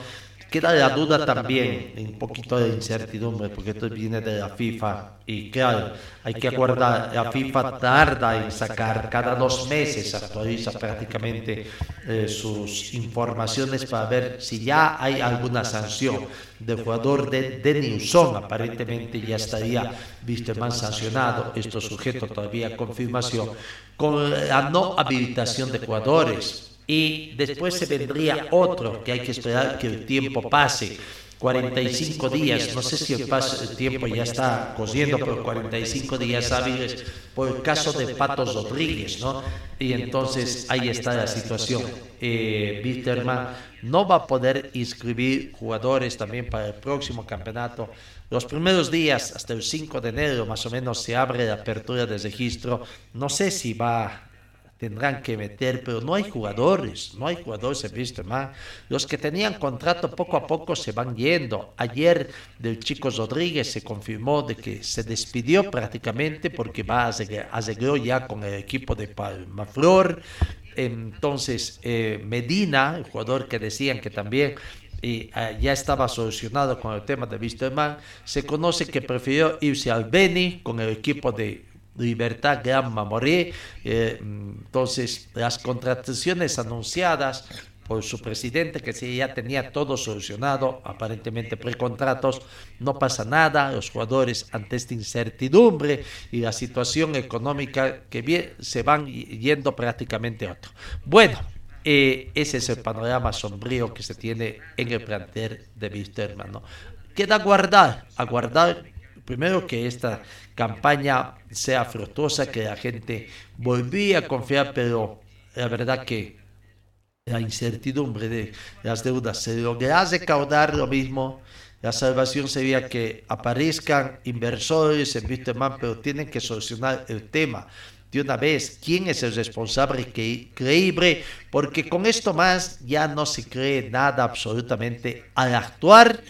Queda la duda también, un poquito de incertidumbre, porque esto viene de la FIFA. Y claro, hay que aguardar, la FIFA tarda en sacar, cada dos meses actualiza prácticamente eh, sus informaciones para ver si ya hay alguna sanción del jugador de, de Newson, aparentemente ya estaría visto más sancionado, esto sujeto todavía a confirmación, con la no habilitación de jugadores y después se vendría otro que hay que esperar que el tiempo pase. 45 días, no sé si el, paso, el tiempo ya está cosiendo, pero 45 días hábiles por el caso de Patos Rodríguez, ¿no? Y entonces ahí está la situación. Eh, no va a poder inscribir jugadores también para el próximo campeonato. Los primeros días, hasta el 5 de enero más o menos, se abre la apertura de registro. No sé si va tendrán que meter, pero no hay jugadores, no hay jugadores en más. Los que tenían contrato poco a poco se van yendo. Ayer del Chico Rodríguez se confirmó de que se despidió prácticamente porque va a seguir ya con el equipo de Palmaflor. Entonces, eh, Medina, el jugador que decían que también y, eh, ya estaba solucionado con el tema de Wisterman, se conoce que prefirió irse al Beni con el equipo de Libertad Gran Mamoré. Eh, entonces, las contrataciones anunciadas por su presidente, que si ya tenía todo solucionado, aparentemente precontratos, no pasa nada, los jugadores ante esta incertidumbre y la situación económica que bien, se van yendo prácticamente a otro. Bueno, eh, ese es el panorama sombrío que se tiene en el plantel de Wisterman. ¿no? Queda aguardar, aguardar primero que esta campaña sea fructuosa, que la gente volvía a confiar, pero la verdad que la incertidumbre de las deudas se logra recaudar lo mismo. La salvación sería que aparezcan inversores en Bitcoin, pero tienen que solucionar el tema de una vez. Quién es el responsable que, creíble, porque con esto más ya no se cree nada absolutamente al actuar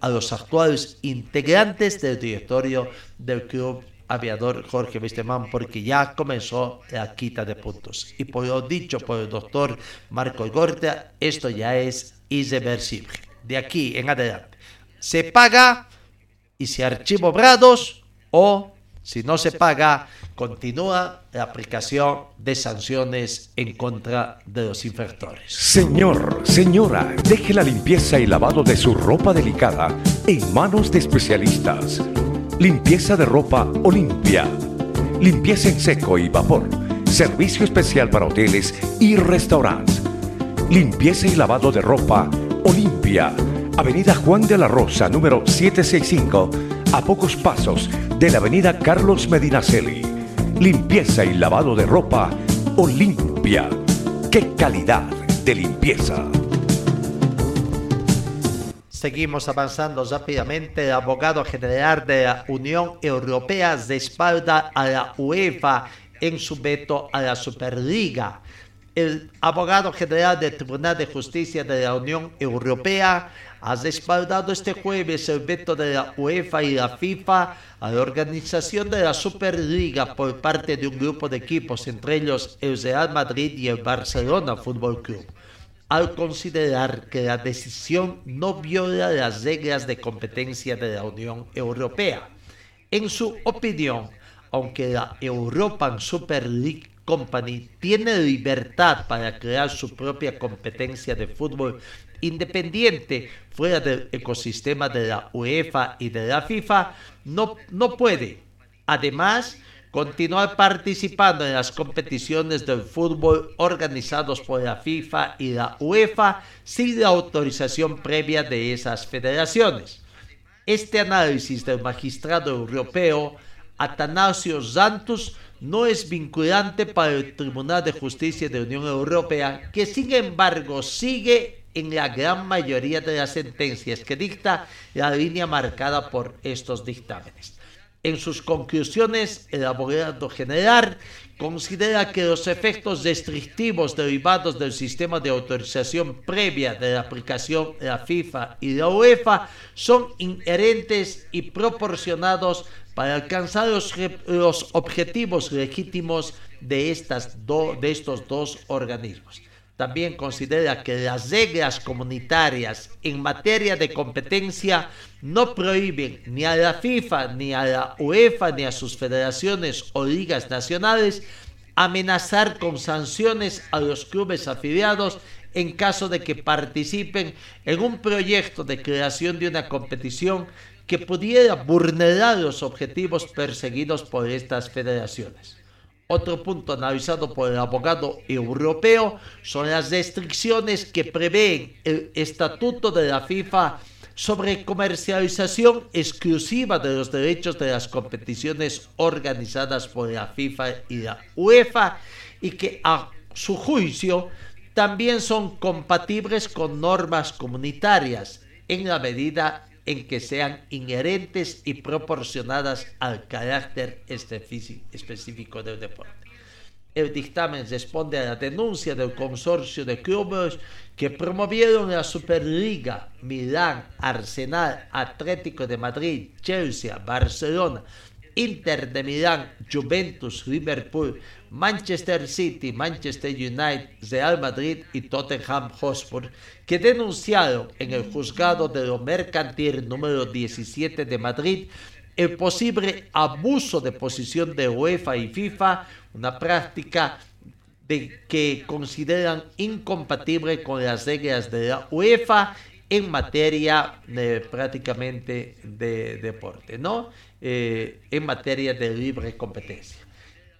a los actuales integrantes del directorio del club aviador Jorge Wisterman porque ya comenzó la quita de puntos. Y por lo dicho por el doctor Marco Gorta, esto ya es irreversible. De aquí en adelante, se paga y se archiva obrados o si no se paga, continúa la aplicación de sanciones en contra de los infractores. Señor, señora, deje la limpieza y lavado de su ropa delicada en manos de especialistas. Limpieza de ropa Olimpia. Limpieza en seco y vapor. Servicio especial para hoteles y restaurantes. Limpieza y lavado de ropa Olimpia. Avenida Juan de la Rosa, número 765, a pocos pasos de la Avenida Carlos Medinaceli. Limpieza y lavado de ropa Olimpia. ¡Qué calidad de limpieza! Seguimos avanzando rápidamente. El abogado general de la Unión Europea respalda a la UEFA en su veto a la Superliga. El abogado general del Tribunal de Justicia de la Unión Europea ha respaldado este jueves el veto de la UEFA y la FIFA a la organización de la Superliga por parte de un grupo de equipos, entre ellos el Real Madrid y el Barcelona Fútbol Club al considerar que la decisión no viola las reglas de competencia de la Unión Europea. En su opinión, aunque la European Super League Company tiene libertad para crear su propia competencia de fútbol independiente fuera del ecosistema de la UEFA y de la FIFA, no, no puede. Además, continuar participando en las competiciones del fútbol organizados por la FIFA y la UEFA sin la autorización previa de esas federaciones. Este análisis del magistrado europeo Atanasio Santos no es vinculante para el Tribunal de Justicia de la Unión Europea, que sin embargo sigue en la gran mayoría de las sentencias que dicta la línea marcada por estos dictámenes. En sus conclusiones, el abogado general considera que los efectos restrictivos derivados del sistema de autorización previa de la aplicación de la FIFA y la UEFA son inherentes y proporcionados para alcanzar los, objetivos legítimos de, estas de estos dos organismos también considera que las reglas comunitarias en materia de competencia no prohíben ni a la FIFA, ni a la UEFA, ni a sus federaciones o ligas nacionales amenazar con sanciones a los clubes afiliados en caso de que participen en un proyecto de creación de una competición que pudiera vulnerar los objetivos perseguidos por estas federaciones. Otro punto analizado por el abogado europeo son las restricciones que prevén el estatuto de la FIFA sobre comercialización exclusiva de los derechos de las competiciones organizadas por la FIFA y la UEFA y que a su juicio también son compatibles con normas comunitarias en la medida en que sean inherentes y proporcionadas al carácter específico del deporte. El dictamen responde a la denuncia del consorcio de clubes que promovieron la Superliga, Milán, Arsenal, Atlético de Madrid, Chelsea, Barcelona, Inter de Milán, Juventus, Liverpool, Manchester City, Manchester United, Real Madrid y Tottenham Hotspur, que denunciaron en el juzgado de lo mercantil número 17 de Madrid el posible abuso de posición de UEFA y FIFA, una práctica de que consideran incompatible con las reglas de la UEFA en materia de, prácticamente de deporte, ¿no? Eh, en materia de libre competencia.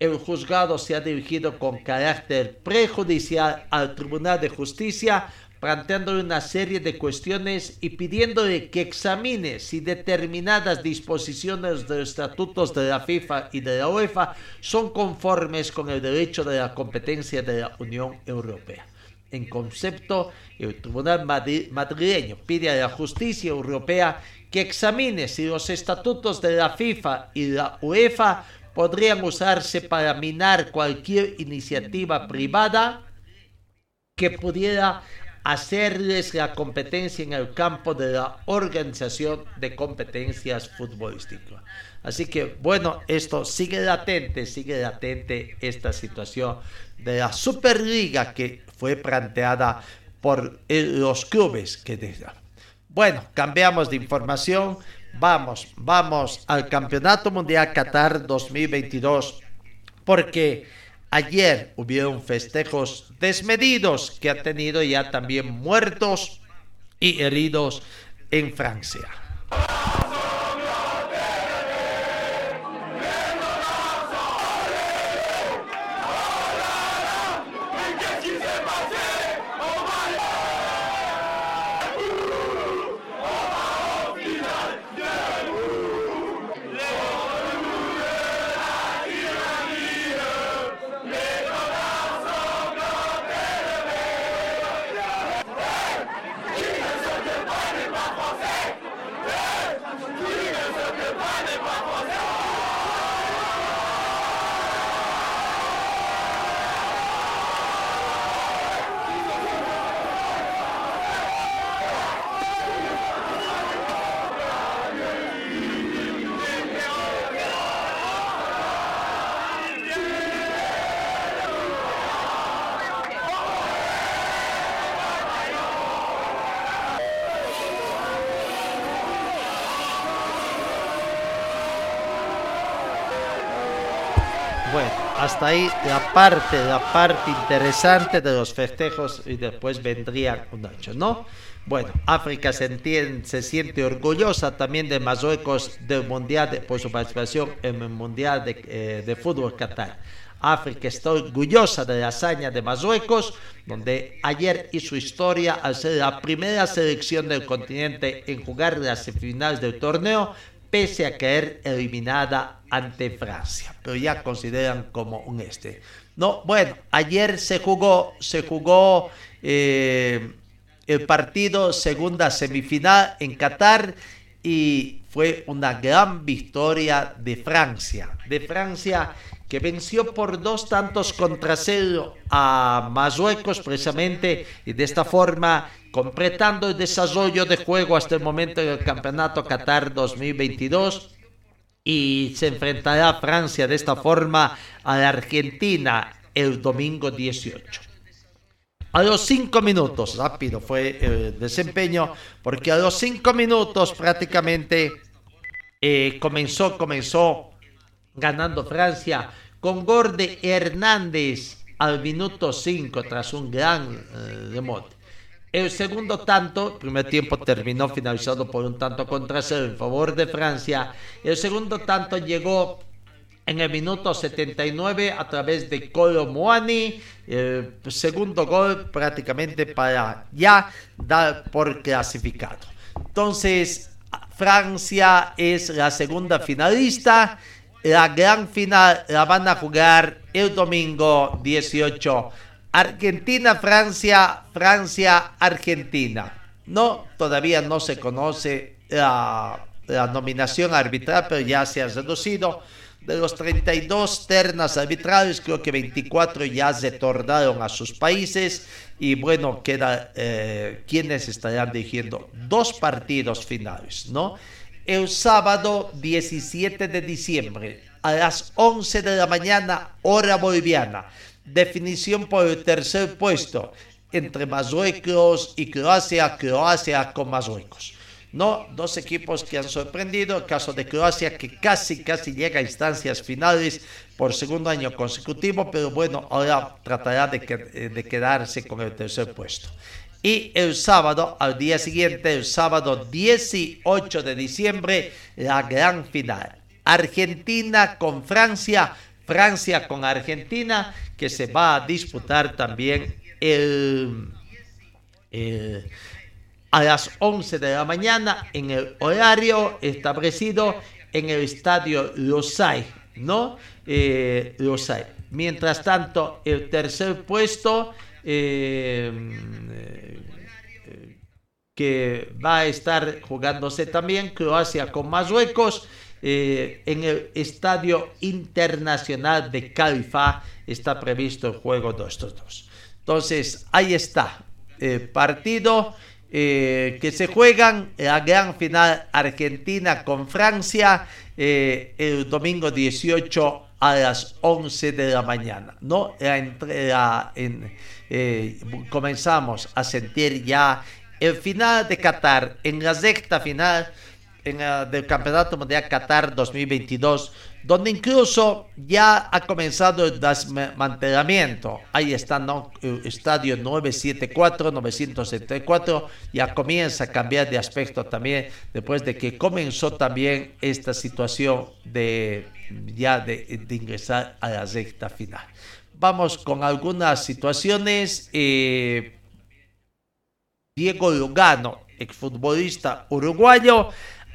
El juzgado se ha dirigido con carácter prejudicial al Tribunal de Justicia planteándole una serie de cuestiones y pidiéndole que examine si determinadas disposiciones de los estatutos de la FIFA y de la UEFA son conformes con el derecho de la competencia de la Unión Europea. En concepto, el Tribunal madrileño pide a la justicia europea que examine si los estatutos de la FIFA y la UEFA podrían usarse para minar cualquier iniciativa privada que pudiera hacerles la competencia en el campo de la organización de competencias futbolísticas. Así que bueno, esto sigue latente, sigue latente esta situación de la Superliga que fue planteada por los clubes que Bueno, cambiamos de información. Vamos, vamos al Campeonato Mundial Qatar 2022 porque Ayer hubieron festejos desmedidos que ha tenido ya también muertos y heridos en Francia. Hasta ahí la parte, la parte interesante de los festejos y después vendría un hecho, ¿no? Bueno, África se, entiende, se siente orgullosa también de Marruecos del mundial de, por su participación en el mundial de, eh, de fútbol Qatar. África está orgullosa de la hazaña de Marruecos, donde ayer hizo historia al ser la primera selección del continente en jugar las semifinales del torneo, pese a caer eliminada ante Francia, pero ya consideran como un este. No, bueno, ayer se jugó, se jugó eh, el partido segunda semifinal en Qatar y fue una gran victoria de Francia, de Francia que venció por dos tantos contra cero a Marruecos precisamente y de esta forma completando el desarrollo de juego hasta el momento del Campeonato Qatar 2022 y se enfrentará a Francia de esta forma a la Argentina el domingo 18. A los cinco minutos, rápido fue el desempeño, porque a los cinco minutos prácticamente eh, comenzó, comenzó ganando Francia con Gorde Hernández al minuto 5 tras un gran eh, remote. El segundo tanto, primer tiempo terminó finalizado por un tanto contra cero en favor de Francia. El segundo tanto llegó en el minuto 79 a través de Colo Moani. El segundo gol prácticamente para ya dar por clasificado. Entonces, Francia es la segunda finalista la gran final la van a jugar el domingo 18. Argentina, Francia, Francia, Argentina. No, todavía no se conoce la, nominación arbitral, pero ya se ha reducido. De los 32 ternas arbitrales, creo que 24 ya se tornaron a sus países. Y bueno, queda eh, quienes estarán dirigiendo dos partidos finales, ¿no? El sábado 17 de diciembre, a las 11 de la mañana, hora boliviana. Definición por el tercer puesto entre Marruecos y Croacia, Croacia con Marruecos. No, dos equipos que han sorprendido. El caso de Croacia, que casi, casi llega a instancias finales por segundo año consecutivo, pero bueno, ahora tratará de, que- de quedarse con el tercer puesto. Y el sábado, al día siguiente, el sábado 18 de diciembre, la gran final. Argentina con Francia, Francia con Argentina, que se va a disputar también el, el- a las 11 de la mañana en el horario establecido en el estadio Losay, ¿no? Eh. Mientras tanto, el tercer puesto eh, eh, que va a estar jugándose también Croacia con Marruecos eh, en el Estadio Internacional de Califa está previsto el juego de estos dos. Entonces, ahí está el partido eh, que se juegan la gran final Argentina con Francia eh, el domingo 18 a las 11 de la mañana. ¿no? La la- en- eh, comenzamos a sentir ya el final de Qatar en la sexta final en, la- del Campeonato Mundial Qatar 2022, donde incluso ya ha comenzado el desmantelamiento. Ahí está ¿no? el estadio 974, 974, ya comienza a cambiar de aspecto también después de que comenzó también esta situación de ya de, de ingresar a la recta final. Vamos con algunas situaciones. eh, Diego Lugano, exfutbolista uruguayo,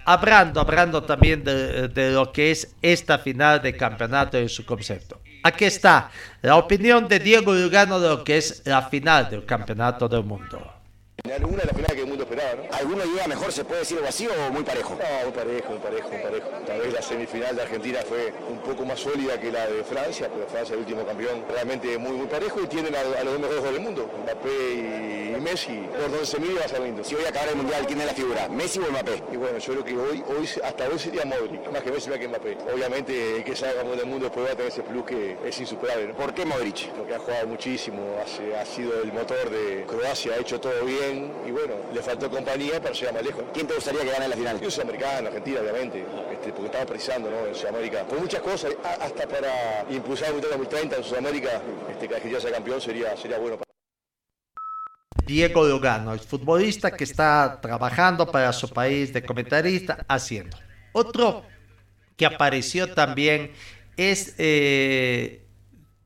hablando, hablando también de, de lo que es esta final de campeonato en su concepto. Aquí está la opinión de Diego Lugano de lo que es la final del campeonato del mundo. Una de las finales que el mundo esperaba, ¿no? ¿Alguna idea mejor se puede decir vacío o muy parejo? No, muy parejo, muy parejo, muy parejo. Tal vez la semifinal de Argentina fue un poco más sólida que la de Francia, pero Francia es el último campeón. Realmente muy, muy parejo y tienen a, a los dos mejores del mundo, Mbappé y, y Messi. Por donde se mide va a ser lindo. Si hoy acabara el Mundial, ¿quién es la figura? ¿Messi o Mbappé? Y bueno, yo creo que hoy, hoy hasta hoy sería Modric, más que Messi, más que Mbappé. Obviamente el que salga campeón del mundo después va a tener ese plus que es insuperable. ¿no? ¿Por qué Modric? Porque ha jugado muchísimo, hace- ha sido el motor de Croacia, ha hecho todo bien y bueno, le faltó compañía para llegar más lejos. ¿Quién te gustaría que gane la final? Yo soy americano, Argentina, obviamente, este, porque estamos precisando ¿no? en Sudamérica. Por muchas cosas, a- hasta para impulsar el Mundial 2030 en Sudamérica, este, que Argentina sea campeón sería, sería bueno. Diego Lugano, el futbolista que está trabajando para su país de comentarista, haciendo. Otro que apareció también es, eh,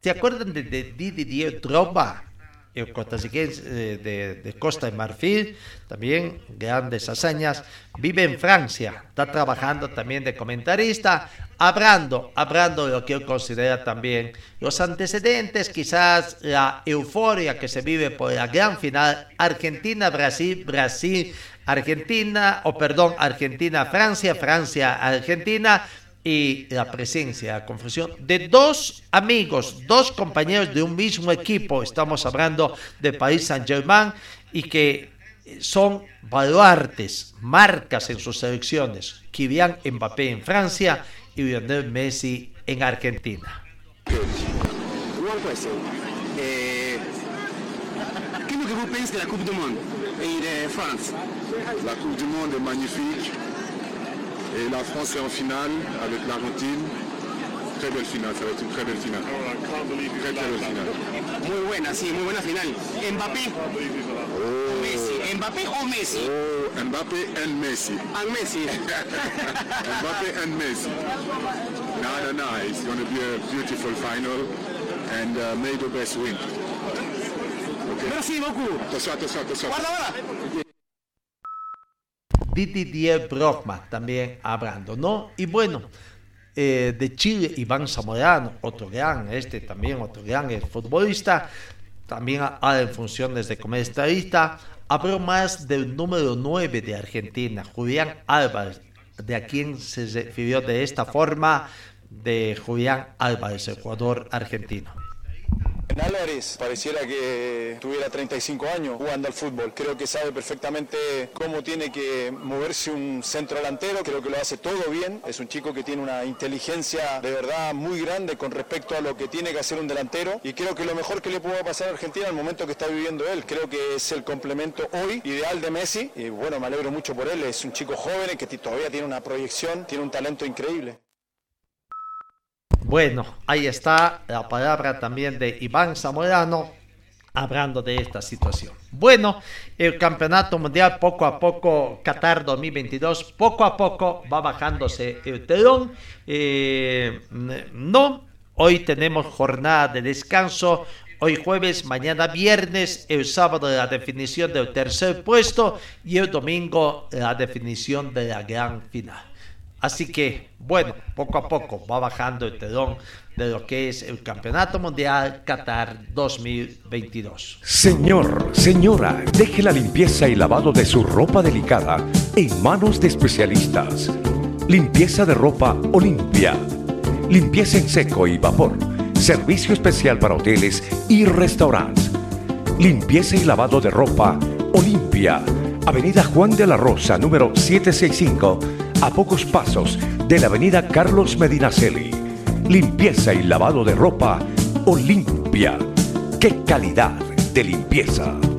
¿se acuerdan de, de Didier Drogba? El costarricense eh, de, de Costa de Marfil, también grandes hazañas, vive en Francia, está trabajando también de comentarista, hablando, hablando de lo que él considera también los antecedentes, quizás la euforia que se vive por la gran final Argentina-Brasil, Brasil-Argentina, o perdón, Argentina-Francia, Francia-Argentina, y la presencia, la confusión de dos amigos, dos compañeros de un mismo equipo. Estamos hablando de Paris Saint-Germain y que son baluartes, marcas en sus selecciones. Kylian Mbappé en Francia y Lionel Messi en Argentina. One question. Eh, Qu'est-ce que vous pensez de la Coupe du Monde et de France La Coupe du Monde est magnifique. Et la France est en finale avec l'Argentine. Très belle finale, ça va être une très belle finale. Très très belle finale. Muy buena, sí, muy buena final. Mbappé o Messi. Mbappé o Messi? Oh, Mbappé and Messi. And Messi. Mbappé and Messi. No, no, no. It's going to be a beautiful final. And uh, may the best win. Okay. Merci beaucoup. Attention, attention, attention. Guarda, guarda. Didier Brockman también hablando, ¿no? Y bueno, eh, de Chile, Iván Zamorano, otro gran, este también, otro gran eh, futbolista, también habla en funciones de comentarista, habló más del número 9 de Argentina, Julián Álvarez, de a quien se refirió de esta forma, de Julián Álvarez, el jugador argentino. Álvarez pareciera que tuviera 35 años jugando al fútbol. Creo que sabe perfectamente cómo tiene que moverse un centro delantero. Creo que lo hace todo bien. Es un chico que tiene una inteligencia de verdad muy grande con respecto a lo que tiene que hacer un delantero. Y creo que lo mejor que le pudo pasar a Argentina al momento que está viviendo él. Creo que es el complemento hoy ideal de Messi. Y bueno, me alegro mucho por él. Es un chico joven que todavía tiene una proyección, tiene un talento increíble. Bueno, ahí está la palabra también de Iván Zamorano hablando de esta situación. Bueno, el campeonato mundial poco a poco, Qatar 2022, poco a poco va bajándose el telón. Eh, no, hoy tenemos jornada de descanso. Hoy jueves, mañana viernes, el sábado la definición del tercer puesto y el domingo la definición de la gran final. Así que, bueno, poco a poco va bajando el telón de lo que es el Campeonato Mundial Qatar 2022. Señor, señora, deje la limpieza y lavado de su ropa delicada en manos de especialistas. Limpieza de ropa Olimpia. Limpieza en seco y vapor. Servicio especial para hoteles y restaurantes. Limpieza y lavado de ropa Olimpia. Avenida Juan de la Rosa, número 765 a pocos pasos de la avenida Carlos Medinaceli. Limpieza y lavado de ropa Olimpia. ¡Qué calidad de limpieza!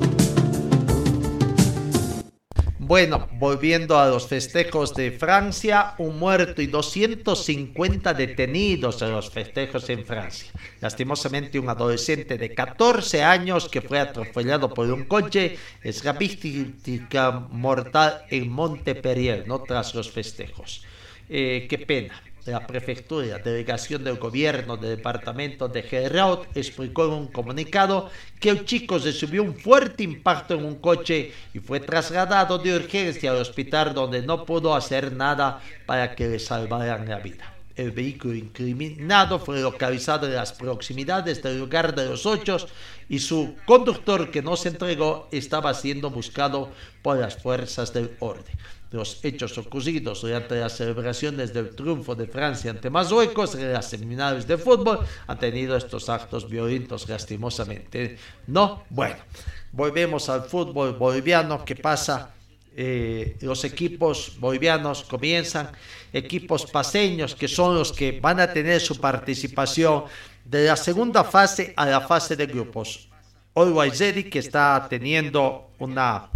Bueno, volviendo a los festejos de Francia, un muerto y 250 detenidos en los festejos en Francia. Lastimosamente, un adolescente de 14 años que fue atropellado por un coche es la víctima mortal en Montpellier, no tras los festejos. Eh, qué pena la prefectura, delegación del gobierno del departamento de Geraud, explicó en un comunicado que el chico recibió un fuerte impacto en un coche y fue trasladado de urgencia al hospital donde no pudo hacer nada para que le salvaran la vida. El vehículo incriminado fue localizado en las proximidades del lugar de los hechos y su conductor que no se entregó estaba siendo buscado por las fuerzas del orden los hechos ocurridos durante las celebraciones del triunfo de Francia ante Marruecos en las seminarios de fútbol han tenido estos actos violentos lastimosamente. No, bueno, volvemos al fútbol boliviano que pasa. Eh, los equipos bolivianos comienzan, equipos paseños que son los que van a tener su participación de la segunda fase a la fase de grupos. Always que está teniendo una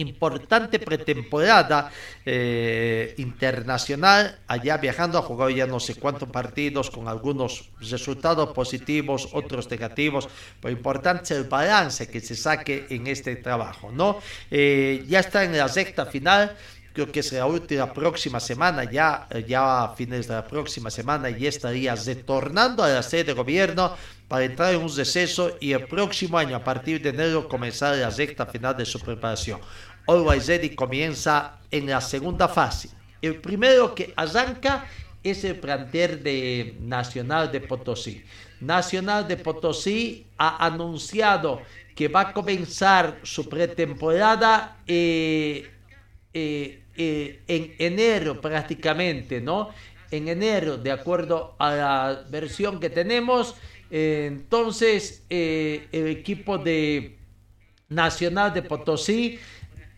importante pretemporada eh, internacional, allá viajando, ha jugado ya no sé cuántos partidos con algunos resultados positivos, otros negativos, pero importante el balance que se saque en este trabajo, ¿no? Eh, ya está en la sexta final, creo que será la próxima semana, ya, ya a fines de la próxima semana, ya estaría retornando a la sede de gobierno para entrar en un receso y el próximo año, a partir de enero, comenzar la sexta final de su preparación. Always Ready comienza en la segunda fase. El primero que arranca es el plantel de Nacional de Potosí. Nacional de Potosí ha anunciado que va a comenzar su pretemporada eh, eh, eh, en enero prácticamente, ¿no? En enero, de acuerdo a la versión que tenemos. entonces, el equipo de Nacional de Potosí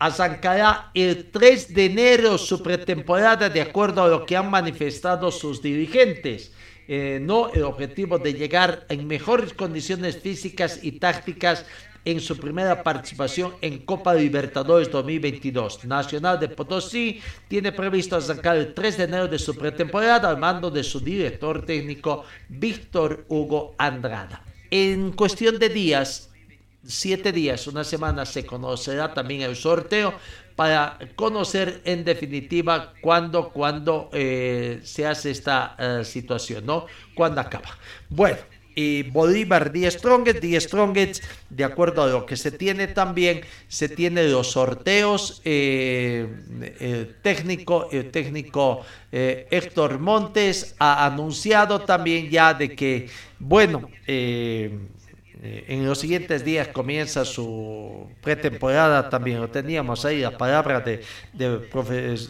arrancará el 3 de enero su pretemporada de acuerdo a lo que han manifestado sus dirigentes. Eh, no el objetivo de llegar en mejores condiciones físicas y tácticas en su primera participación en Copa Libertadores 2022. Nacional de Potosí tiene previsto arrancar el 3 de enero de su pretemporada al mando de su director técnico Víctor Hugo Andrada. En cuestión de días, siete días, una semana, se conocerá también el sorteo para conocer en definitiva cuándo, cuándo eh, se hace esta eh, situación, ¿no? Cuándo acaba. Bueno, y Bolívar 10 Strongest, 10 Strongest, de acuerdo a lo que se tiene también, se tiene los sorteos eh, técnico, el técnico Héctor Montes ha anunciado también ya de que, bueno, eh, en los siguientes días comienza su pretemporada también. Lo teníamos ahí, la palabra del de,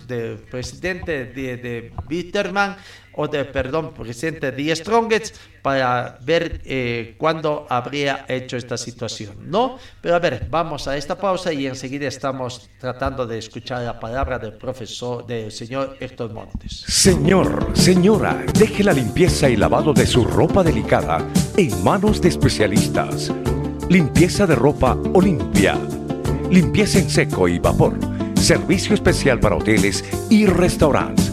de presidente de, de Bitterman. O de, perdón, presidente de Strongest, para ver eh, cuándo habría hecho esta situación, ¿no? Pero a ver, vamos a esta pausa y enseguida estamos tratando de escuchar la palabra del profesor, del señor Héctor Montes. Señor, señora, deje la limpieza y lavado de su ropa delicada en manos de especialistas. Limpieza de ropa Olimpia. Limpieza en seco y vapor. Servicio especial para hoteles y restaurantes.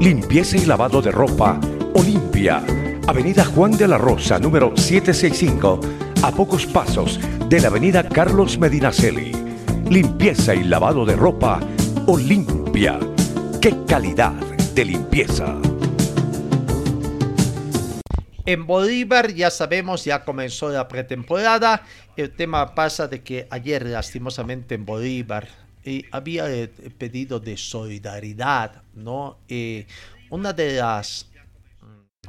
Limpieza y lavado de ropa Olimpia. Avenida Juan de la Rosa, número 765, a pocos pasos de la Avenida Carlos Medinaceli. Limpieza y lavado de ropa Olimpia. ¡Qué calidad de limpieza! En Bolívar ya sabemos, ya comenzó la pretemporada. El tema pasa de que ayer lastimosamente en Bolívar eh, había pedido de solidaridad, ¿no? Eh, una de las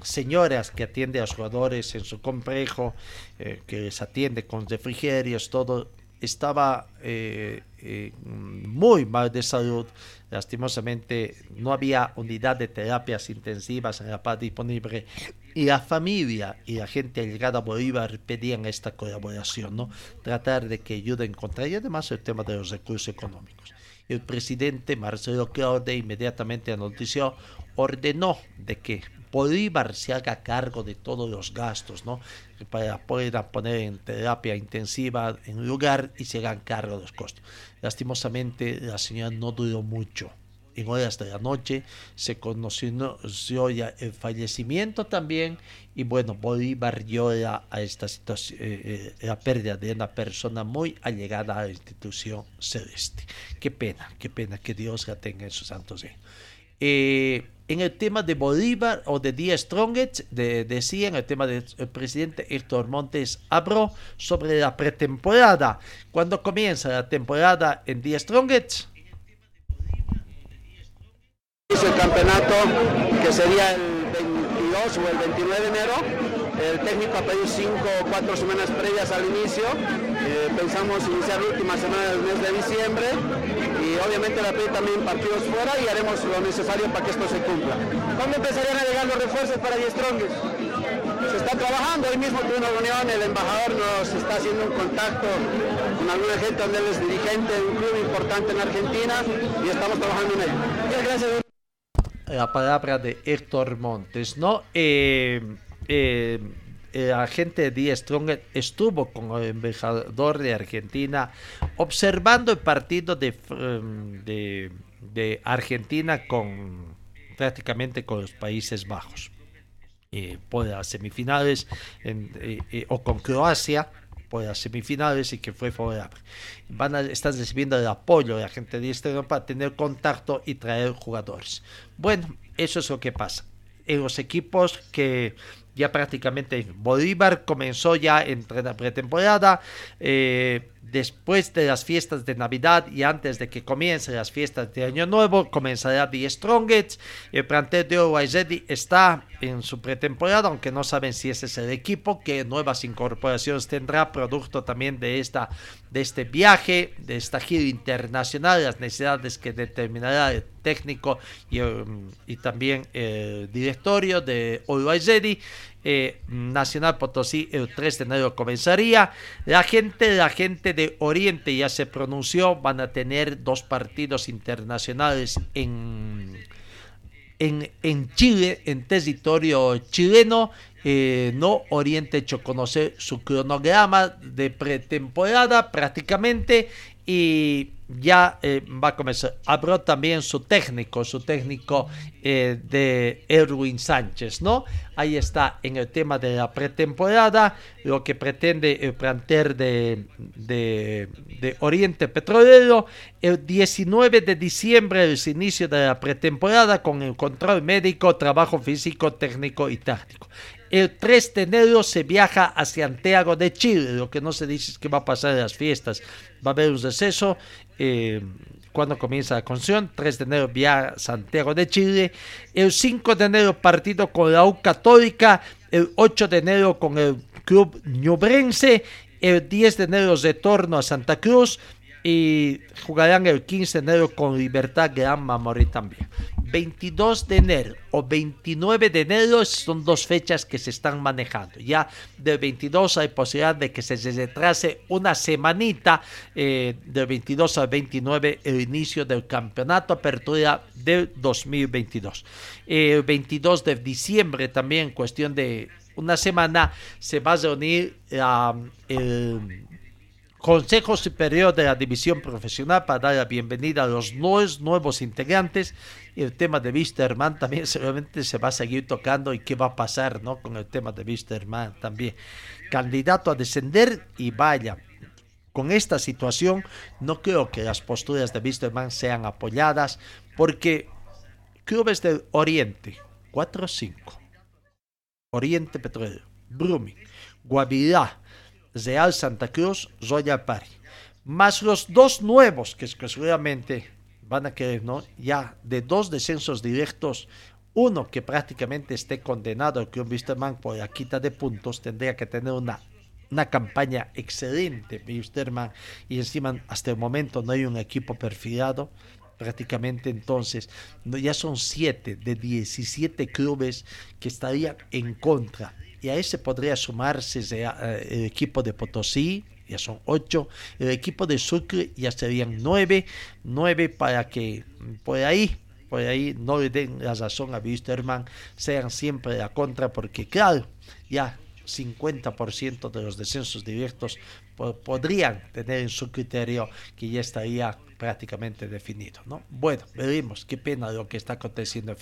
señoras que atiende a los jugadores en su complejo, eh, que les atiende con refrigerios, todo, estaba eh, eh, muy mal de salud. Lastimosamente no había unidad de terapias intensivas en la paz disponible y la familia y la gente allegada a Bolívar pedían esta colaboración, ¿no? Tratar de que ayuden contra y además el tema de los recursos económicos. El presidente Marcelo Claude inmediatamente anunció, ordenó de que Bolívar se haga cargo de todos los gastos, ¿no? Para poder poner en terapia intensiva en lugar y se hagan cargo de los costos. Lastimosamente, la señora no duró mucho. En horas de la noche se conoció el fallecimiento también y bueno, Bolívar llora a esta situación, eh, eh, la pérdida de una persona muy allegada a la institución celeste. Qué pena, qué pena que Dios la tenga en su santo seno. Eh, en el tema de Bolívar o de Díaz Strongest, de, decía en el tema del presidente Héctor Montes habló sobre la pretemporada. Cuando comienza la temporada en Díaz Strongest? Hizo el campeonato que sería el 22 o el 29 de enero. El técnico ha pedido cinco o cuatro semanas previas al inicio. Eh, pensamos iniciar la última semana del mes de diciembre y obviamente la pedir también partidos fuera y haremos lo necesario para que esto se cumpla. ¿Cuándo empezarían a llegar los refuerzos para Die Strongest? Se está trabajando, hoy mismo tuve una reunión, el embajador nos está haciendo un contacto con alguna gente donde él es dirigente de un club importante en Argentina y estamos trabajando en ello. Muchas gracias. La palabra de Héctor Montes, ¿no? Eh, eh, el agente de Strong estuvo con el embajador de Argentina observando el partido de, de Argentina con prácticamente con los Países Bajos. Eh, por las semifinales eh, eh, o con Croacia por las semifinales y que fue favorable. Van a, están recibiendo el apoyo de la gente de para tener contacto y traer jugadores. Bueno, eso es lo que pasa. En los equipos que ya prácticamente Bolívar comenzó ya en pretemporada. Eh, después de las fiestas de Navidad y antes de que comiencen las fiestas de Año Nuevo, comenzará The Strongest. El plantel de Ready está en su pretemporada, aunque no saben si ese es el equipo, que nuevas incorporaciones tendrá, producto también de, esta, de este viaje, de esta gira internacional, las necesidades que determinará el técnico y, um, también el directorio de Always. Eh, Nacional Potosí el 3 de enero comenzaría. La gente, la gente de Oriente ya se pronunció, van a tener dos partidos internacionales en, en, en Chile, en territorio chileno. Eh, no Oriente hecho conocer su cronograma de pretemporada prácticamente y ya eh, va a comenzar. Habló también su técnico, su técnico eh, de Erwin Sánchez, ¿no? Ahí está en el tema de la pretemporada, lo que pretende el plantel de, de, Oriente Petrolero. El 19 de diciembre es el inicio de la pretemporada con el control médico, trabajo físico, técnico y táctico. El 3 de enero se viaja a Santiago de Chile. Lo que no se dice es que va a pasar en las fiestas. Va a haber un receso. Eh, cuando comienza la construcción, 3 de enero viaja a Santiago de Chile. El 5 de enero partido con la U Católica. El 8 de enero con el Club Ñubrense. El 10 de enero retorno a Santa Cruz. Y jugarán el 15 de enero con Libertad Gran Mamoré también. 22 de enero o 29 de enero son dos fechas que se están manejando. Ya del 22 hay posibilidad de que se retrase una semanita, eh, del 22 al 29 el inicio del campeonato apertura del 2022. El 22 de diciembre también, cuestión de una semana, se va a reunir el Consejo Superior de la División Profesional para dar la bienvenida a los nuevos, nuevos integrantes. Y el tema de Wisterman también seguramente se va a seguir tocando y qué va a pasar ¿no? con el tema de Wisterman también. Candidato a descender y vaya. Con esta situación no creo que las posturas de Wisterman sean apoyadas porque clubes del Oriente, 4-5, Oriente Petróleo, Brumming, Guavirá, Real Santa Cruz, Royal Party. Más los dos nuevos que seguramente van a querer, ¿no? Ya de dos descensos directos, uno que prácticamente esté condenado que un Wisterman por la quita de puntos tendría que tener una, una campaña excelente, Wisterman, y encima hasta el momento no hay un equipo perfilado. Prácticamente entonces ya son siete de 17 clubes que estarían en contra y a ese podría sumarse eh, el equipo de Potosí, ya son ocho, el equipo de Sucre ya serían nueve, nueve para que por ahí, por ahí no le den la razón a Wisterman, sean siempre la contra, porque claro, ya 50% de los descensos directos podrían tener en su criterio que ya estaría prácticamente definido. ¿no? Bueno, veremos, qué pena lo que está aconteciendo.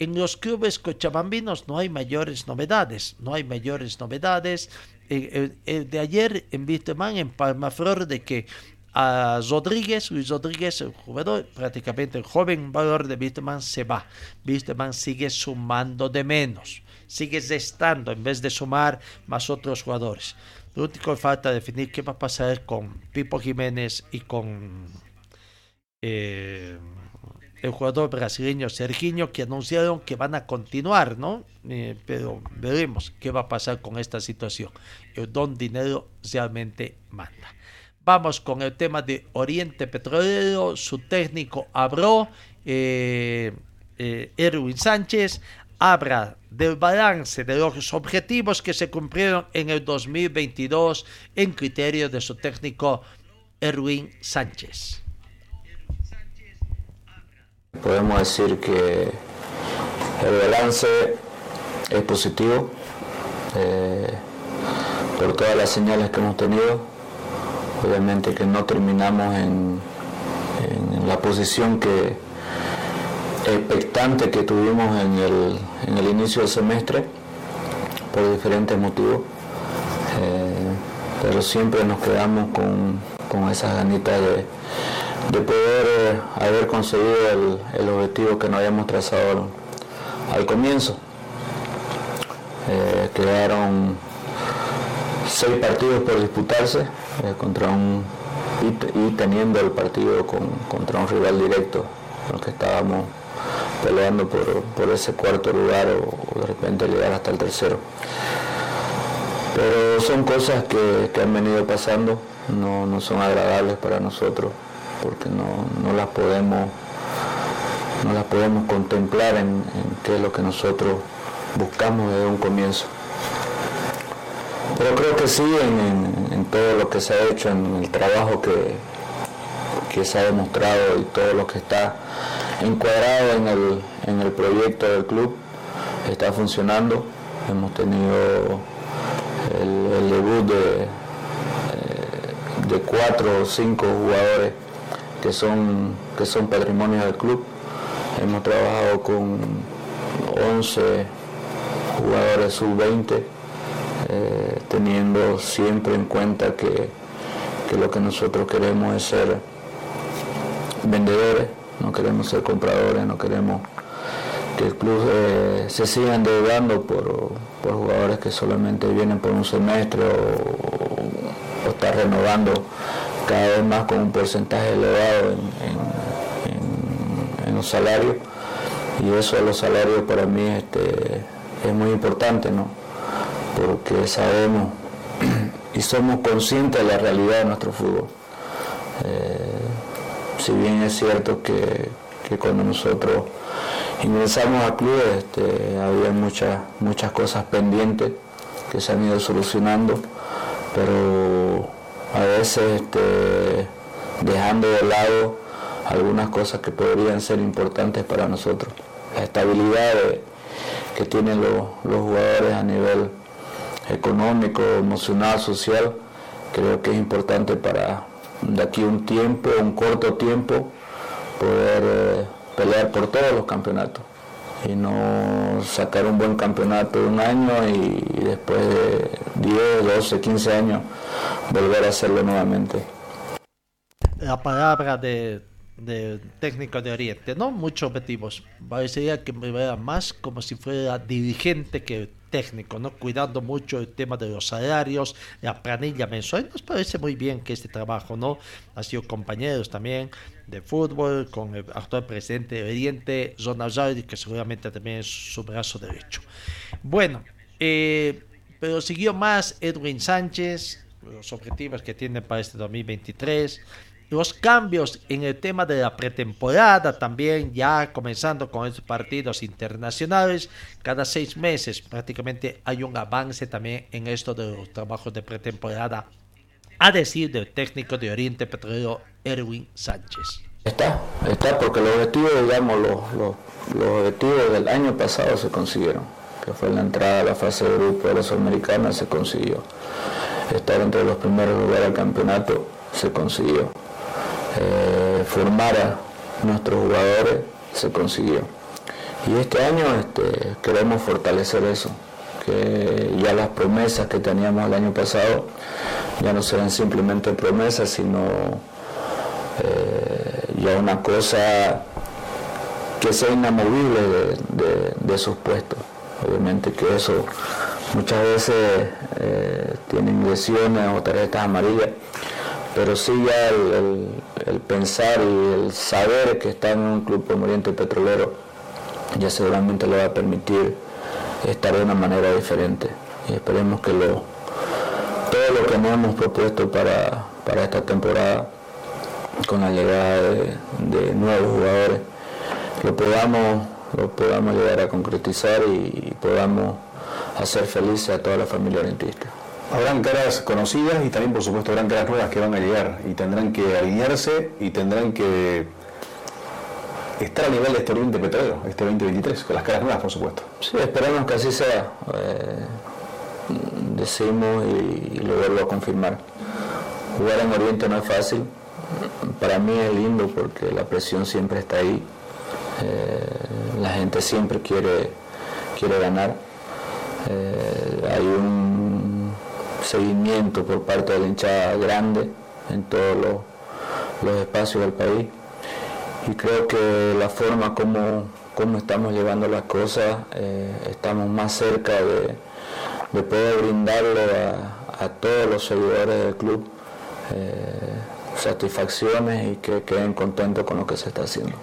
En los clubes cochabambinos no hay mayores novedades, no hay mayores novedades. de ayer en Víctorman, en Palmaflor, de que a Rodríguez, Luis Rodríguez, el jugador, prácticamente el joven valor de Víctorman se va. Víctorman sigue sumando de menos, sigue restando en vez de sumar más otros jugadores. Lo único que falta definir qué va a pasar con Pipo Jiménez y con eh, el jugador brasileño Serginho, que anunciaron que van a continuar, ¿no? Eh, pero veremos qué va a pasar con esta situación. El don dinero realmente manda. Vamos con el tema de Oriente Petrolero, su técnico habló, eh, eh, Erwin Sánchez, habla del balance de los objetivos que se cumplieron en el 2022 en criterio de su técnico Erwin Sánchez. Podemos decir que el balance es positivo eh, por todas las señales que hemos tenido. Obviamente que no terminamos en, la posición que expectante que tuvimos en el, inicio del semestre por diferentes motivos. Eh, pero siempre nos quedamos con, con esas ganitas de de poder eh, haber conseguido el, objetivo que nos habíamos trazado al, comienzo. Eh, quedaron seis partidos por disputarse eh, contra un y, teniendo el partido contra un rival directo con el que estábamos peleando por, ese cuarto lugar o, de repente llegar hasta el tercero. Pero son cosas que, han venido pasando, no, no son agradables para nosotros porque no, las podemos no las podemos contemplar en, qué es lo que nosotros buscamos desde un comienzo. Pero creo que sí en, todo lo que se ha hecho, en el trabajo que, que se ha demostrado y todo lo que está encuadrado en el, en el proyecto del club está funcionando. Hemos tenido el, debut de, eh, de cuatro o cinco jugadores que son, que son patrimonio del club. Hemos trabajado con 11 jugadores sub-20, eh, teniendo siempre en cuenta que, lo que nosotros queremos es ser vendedores, no queremos ser compradores, no queremos que el club eh, se siga endeudando por, jugadores que solamente vienen por un semestre o, o estar renovando cada vez más con un porcentaje elevado en, los salarios y eso de los salarios para mí este, es muy importante, ¿no? porque sabemos y somos conscientes de la realidad de nuestro fútbol. Eh, si bien es cierto que, que cuando nosotros ingresamos al club este, había muchas, muchas cosas pendientes que se han ido solucionando, pero a veces este, dejando de lado algunas cosas que podrían ser importantes para nosotros. La estabilidad que tienen los, jugadores a nivel económico, emocional, social, creo que es importante para de aquí un tiempo, un corto tiempo, poder eh, pelear por todos los campeonatos y no sacar un buen campeonato de un año y, después de 10, 12, 15 años volver a hacerlo nuevamente. La palabra de, técnico de Oriente, no muchos objetivos, parecería que me vea más como si fuera dirigente que técnico, ¿no? Cuidando mucho el tema de los salarios, la planilla mensual. Nos parece muy bien que este trabajo, ¿no? Ha sido compañeros también de fútbol con el actual presidente de Oriente, Ronald que seguramente también es su brazo derecho. Bueno, eh, pero siguió más Edwin Sánchez, los objetivos que tiene para este 2023 los cambios en el tema de la pretemporada también, ya comenzando con estos partidos internacionales, cada seis meses prácticamente hay un avance también en esto de los trabajos de pretemporada, a decir del técnico de Oriente Petrolero Erwin Sánchez. Está, está porque los objetivos, digamos, los, los, objetivos del año pasado se consiguieron, que fue la entrada a la fase de grupo de la Sudamericana, se consiguió. Estar entre los primeros lugares del campeonato se consiguió eh, formar a nuestros jugadores se consiguió. Y este año este, queremos fortalecer eso, que ya las promesas que teníamos el año pasado ya no serán simplemente promesas, sino eh, ya una cosa que sea inamovible de, sus puestos. Obviamente que eso muchas veces eh, tienen lesiones o tarjetas amarillas pero sí ya el, pensar y el saber que está en un club como Oriente Petrolero ya seguramente le va a permitir estar de una manera diferente. Y esperemos que lo, todo lo que nos hemos propuesto para, esta temporada con la llegada de, nuevos jugadores lo podamos, lo podamos llegar a concretizar y, y podamos hacer felices a toda la familia orientista. Habrán caras conocidas y también, por supuesto, habrán caras nuevas que van a llegar y tendrán que alinearse y tendrán que estar a nivel de este Oriente Petrolero, este 2023, con las caras nuevas, por supuesto. Sí, esperamos que así sea. Eh, decimos y, lo vuelvo a confirmar. Jugar en Oriente no es fácil. Para mí es lindo porque la presión siempre está ahí. Eh, la gente siempre quiere, quiere ganar. Eh, hay un seguimiento por parte de la hinchada grande en todos los, espacios del país. Y creo que la forma como, como estamos llevando las cosas, eh, estamos más cerca de, poder brindarle a, todos los seguidores del club eh, satisfacciones y que queden contentos con lo que se está haciendo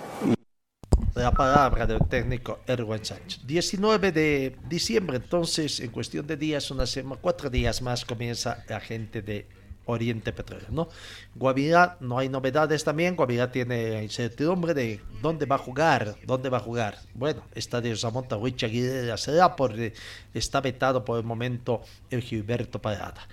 la palabra del técnico Erwin Sánchez. 19 de diciembre, entonces, en cuestión de días, una semana, cuatro días más, comienza la gente de Oriente Petróleo, ¿no? Guavirá, no hay novedades también. Guavirá tiene incertidumbre de dónde va a jugar, dónde va a jugar. Bueno, Estadio Zamonta Aguirre será por, está vetado por el momento el Gilberto Parada.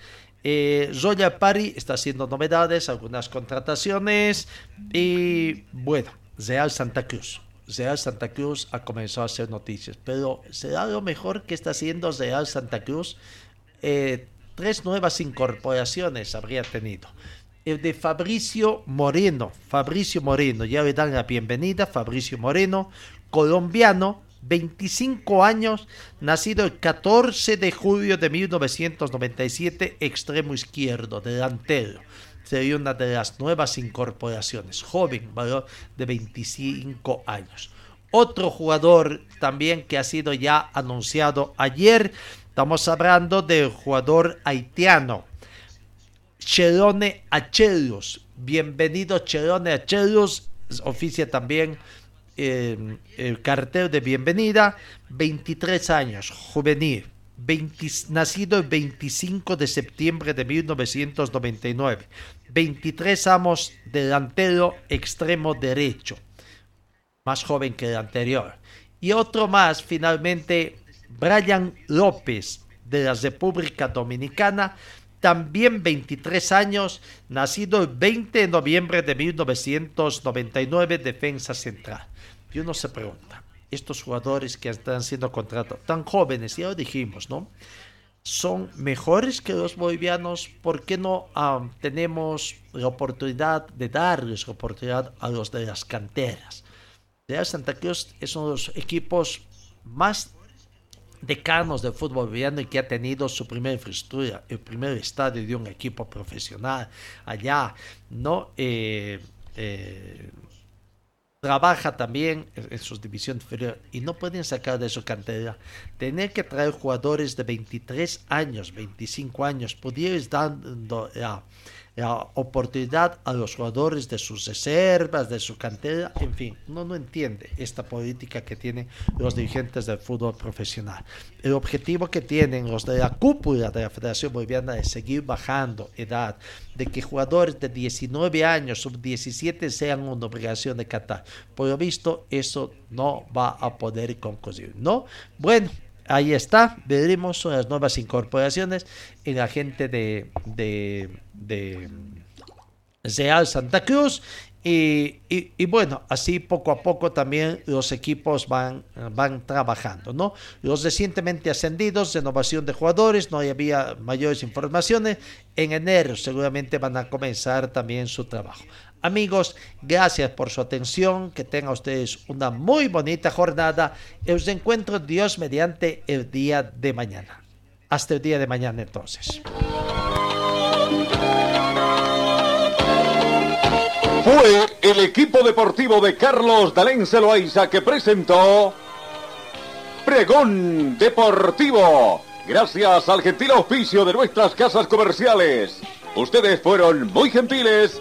Eh, Zoya Pari está haciendo novedades, algunas contrataciones y bueno, Real Santa Cruz. Real Santa Cruz ha comenzado a hacer noticias, pero será lo mejor que está haciendo Real Santa Cruz. Eh, tres nuevas incorporaciones habría tenido. El de Fabricio Moreno, Fabricio Moreno, ya le dan la bienvenida, Fabricio Moreno, colombiano, 25 años, nacido el 14 de julio de 1997, extremo izquierdo, delantero una de las nuevas incorporaciones, joven, valor de 25 años. Otro jugador también que ha sido ya anunciado ayer, estamos hablando del jugador haitiano, Cherone Achelos. Bienvenido Cherone Achelos, oficia también eh, el cartel de bienvenida, 23 años, juvenil, 20 nacido el 25 de septiembre de 1999. 23 años delantero extremo derecho. Más joven que el anterior. Y otro más, finalmente, Brian López, de la República Dominicana, también 23 años, nacido el 20 de noviembre de 1999, defensa central. Y uno se pregunta, estos jugadores que están siendo contratados, tan jóvenes, ya lo dijimos, ¿no? Son mejores que los bolivianos, ¿por qué no ah, tenemos la oportunidad de darles la oportunidad a los de las canteras? Real Santa Cruz es uno de los equipos más decanos del fútbol boliviano y que ha tenido su primera infraestructura, el primer estadio de un equipo profesional allá, ¿no? Eh, eh, trabaja también en su división inferior y no pueden sacar de su cantera. Tener que traer jugadores de 23 años, 25 años, pudieras dando la oportunidad a los jugadores de sus reservas, de su cantera, en fin, uno no entiende esta política que tienen los dirigentes del fútbol profesional. El objetivo que tienen los de la cúpula de la Federación Boliviana es seguir bajando edad, de que jugadores de 19 años, sub 17 sean una obligación de Qatar. Por lo visto, eso no va a poder concluir, ¿no? Bueno, ahí está, veremos las nuevas incorporaciones en la gente de, Real Santa Cruz. Y, y, bueno, así poco a poco también los equipos van, van trabajando, ¿no? Los recientemente ascendidos, renovación de jugadores, no había mayores informaciones. En enero seguramente van a comenzar también su trabajo. Amigos, gracias por su atención, que tengan ustedes una muy bonita jornada os encuentro Dios mediante el día de mañana. Hasta el día de mañana entonces. Fue el equipo deportivo de Carlos Dalén Celoaiza que presentó Pregón Deportivo. Gracias al gentil auspicio de nuestras casas comerciales. Ustedes fueron muy gentiles